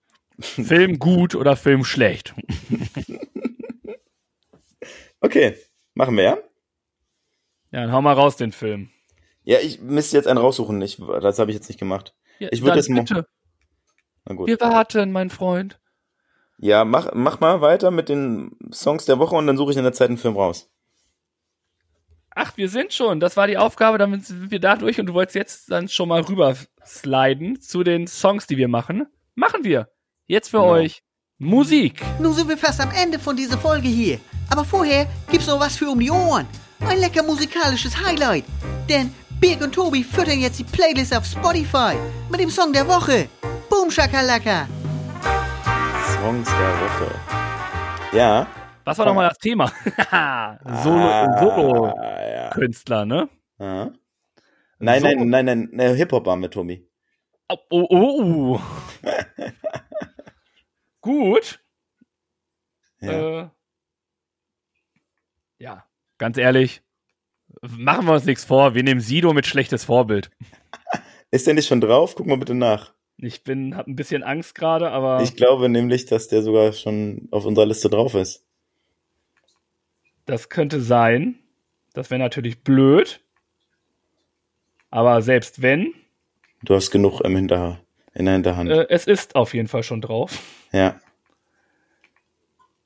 (laughs) Film gut oder Film schlecht. Okay, machen wir, ja? Ja, dann hau mal raus den Film. Ja, ich müsste jetzt einen raussuchen. Ich, das habe ich jetzt nicht gemacht. Ja, Ich würd dann jetzt mo- bitte. Na gut. Wir warten, mein Freund. Ja, mach, mach mal weiter mit den Songs der Woche und dann suche ich in der Zeit einen Film raus. Ach, wir sind schon. Das war die Aufgabe, damit sind wir da durch und du wolltest jetzt dann schon mal rüber sliden zu den Songs, die wir machen. Machen wir. Jetzt für Genau. euch Musik. Nun sind wir fast am Ende von dieser Folge hier. Aber vorher gibt's noch was für um die Ohren. Ein lecker musikalisches Highlight. Denn Birg und Tobi füttern jetzt die Playlist auf Spotify mit dem Song der Woche. Boom Shakalaka. Songs der Woche. Ja. Was war nochmal das Thema? Solo, (laughs) Solo Ah, ne? Aha. Nein, So. nein, nein, nein, nein, Hip-Hop war mit Tommy. Oh, oh, oh. oh. (laughs) Gut. Ja. Äh, ja, ganz ehrlich, machen wir uns nichts vor. Wir nehmen Sido mit schlechtes Vorbild. (laughs) Ist der nicht schon drauf? Guck mal bitte nach. Ich bin, hab ein bisschen Angst gerade, aber Ich glaube nämlich, dass der sogar schon auf unserer Liste drauf ist. Das könnte sein. Das wäre natürlich blöd. Aber selbst wenn, Du hast genug im Hinter in der Hinterhand. äh, es ist auf jeden Fall schon drauf. Ja.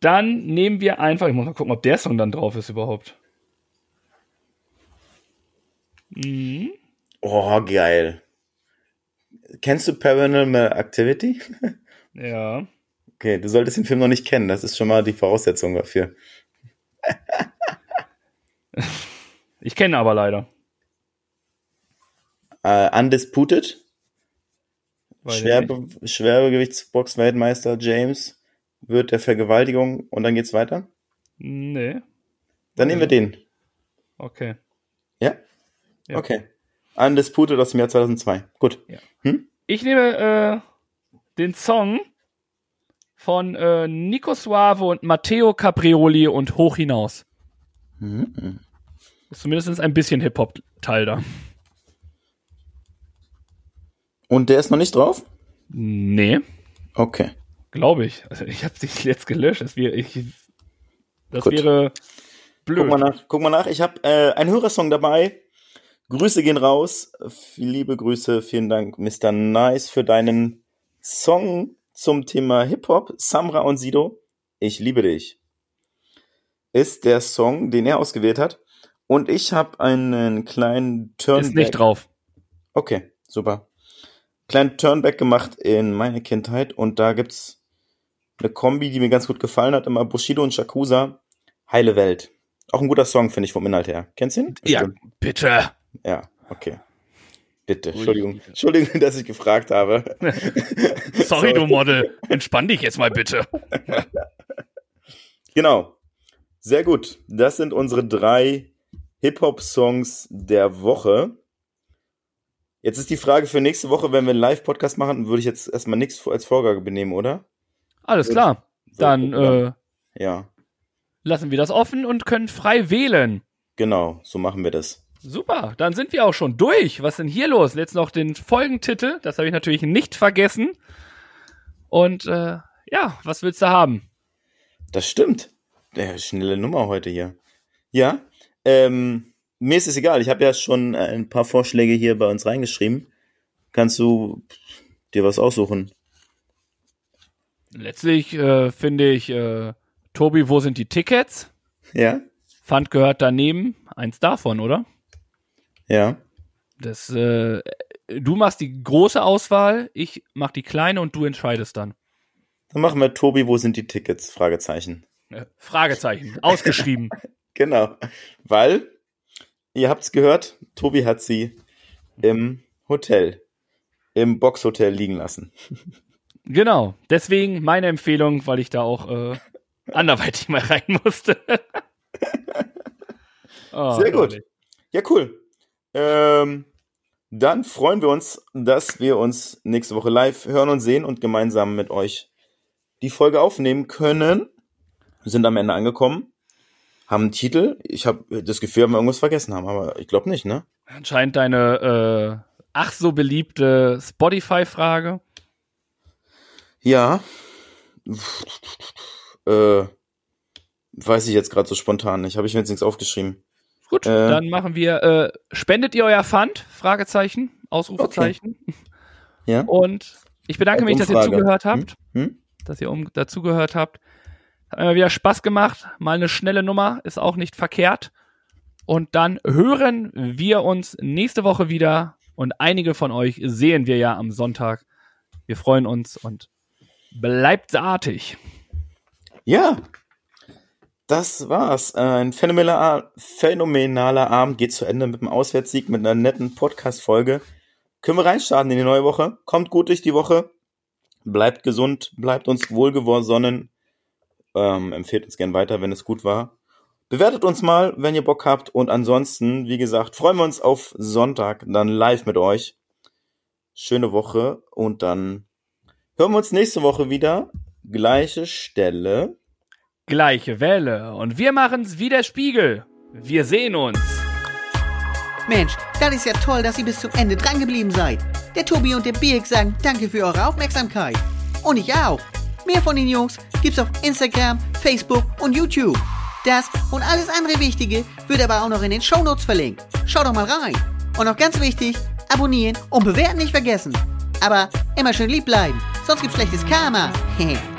Dann nehmen wir einfach, ich muss mal gucken, ob der Song dann drauf ist überhaupt. Mhm. Oh, geil. Kennst du Paranormal Activity? (laughs) Ja. Okay, du solltest den Film noch nicht kennen. Das ist schon mal die Voraussetzung dafür. (laughs) Ich kenne aber leider. Äh, Undisputed. Schwerbe Schwergewichtsbox-Weltmeister James wird der Vergewaltigung und dann geht's weiter. Nee. Dann nehmen wir den. Okay. Ja? Ja. Okay. Undisputed aus dem Jahr 2002. Gut. Ich nehme äh, den Song von äh, Nico Suave und Matteo Caprioli und Hoch hinaus. Mhm. Ist zumindest ein bisschen Hip-Hop-Teil da. Und der ist noch nicht drauf? Nee, Okay. glaube ich. Also ich habe dich jetzt gelöscht. Das wäre, ich, das wäre blöd. Guck mal nach. Guck mal nach. Ich habe äh, einen Hörersong dabei. Grüße gehen raus. Liebe Grüße. Vielen Dank, Mr. Nice, für deinen Song zum Thema Hip-Hop. Samra und Sido. Ich liebe dich. Ist der Song, den er ausgewählt hat. Und ich habe einen kleinen Turnback. Ist nicht drauf. Okay, super. Kleinen Turnback gemacht in meine Kindheit und da gibt's eine Kombi, die mir ganz gut gefallen hat, immer Bushido und Shakusa. Heile Welt. Auch ein guter Song, finde ich, vom Inhalt her. Kennst du ihn? Ja, bitte. Ja, okay. Bitte, Entschuldigung. Entschuldigung, (laughs) dass ich gefragt habe. (laughs) Sorry, du Model. Entspann dich jetzt mal bitte. (laughs) Genau. Sehr gut. Das sind unsere drei Hip-Hop-Songs der Woche. Jetzt ist die Frage für nächste Woche, wenn wir einen Live-Podcast machen, würde ich jetzt erstmal nichts als Vorgabe benehmen, oder? Alles klar. Dann äh, Ja, lassen wir das offen und können frei wählen. genau, so machen wir das. Super, dann sind wir auch schon durch. Was ist denn hier los? Jetzt noch den Folgentitel, das habe ich natürlich nicht vergessen. Und äh, ja, was willst du haben? Das stimmt. Ja, schnelle Nummer heute hier. Ja, ähm, mir ist es egal. Ich habe ja schon ein paar Vorschläge hier bei uns reingeschrieben. Kannst du dir was aussuchen? Letztlich äh, finde ich, äh, Tobi, wo sind die Tickets? Ja? Pfand gehört daneben. Eins davon, oder? Ja. Das, äh, du machst die große Auswahl, ich mach die kleine und du entscheidest dann. Dann machen wir Tobi, wo sind die Tickets? Fragezeichen. Äh, Fragezeichen, ausgeschrieben. (laughs) Genau. Weil, ihr habt's gehört, Tobi hat sie im Hotel, im Boxhotel liegen lassen. (laughs) genau, deswegen meine Empfehlung, weil ich da auch äh, (laughs) anderweitig mal rein musste. Oh, Sehr gut. herrlich. Ja, cool. Ähm, dann freuen wir uns, dass wir uns nächste Woche live hören und sehen und gemeinsam mit euch die Folge aufnehmen können. Wir sind am Ende angekommen. haben einen Titel. Ich habe das Gefühl, wir irgendwas vergessen haben, aber ich glaube nicht, ne? Anscheinend deine äh, ach so beliebte Spotify-Frage. Ja. Äh, weiß ich jetzt gerade so spontan nicht. Habe ich mir jetzt nichts aufgeschrieben. Gut, Äh. dann machen wir. Äh, spendet ihr euer Pfand? Fragezeichen, Ausrufezeichen. Ja. Und ich bedanke mich, dass ihr zugehört habt, Hm? Hm? dass ihr um, dazugehört habt. Hat mir wieder Spaß gemacht. Mal eine schnelle Nummer, ist auch nicht verkehrt. Und dann hören wir uns nächste Woche wieder. Und einige von euch sehen wir ja am Sonntag. Wir freuen uns und bleibt artig. Ja. Das war's. Ein phänomenaler, phänomenaler Abend geht zu Ende mit einem Auswärtssieg, mit einer netten Podcast-Folge. Können wir reinstarten in die neue Woche? Kommt gut durch die Woche. Bleibt gesund, bleibt uns wohlgesonnen. Ähm, empfehlt uns gern weiter, wenn es gut war. Bewertet uns mal, wenn ihr Bock habt. Und ansonsten, wie gesagt, freuen wir uns auf Sonntag, dann live mit euch. Schöne Woche und dann hören wir uns nächste Woche wieder. Gleiche Stelle. Gleiche Welle. Und wir machen's wie der Spiegel. Wir sehen uns. Mensch, das ist ja toll, dass ihr bis zum Ende dran geblieben seid. Der Tobi und der Birk sagen danke für eure Aufmerksamkeit. Und ich auch. Mehr von den Jungs gibt's auf Instagram, Facebook und YouTube. Das und alles andere Wichtige wird aber auch noch in den Shownotes verlinkt. Schaut doch mal rein. Und noch ganz wichtig, abonnieren und bewerten nicht vergessen. Aber immer schön lieb bleiben, sonst gibt's schlechtes Karma. (laughs)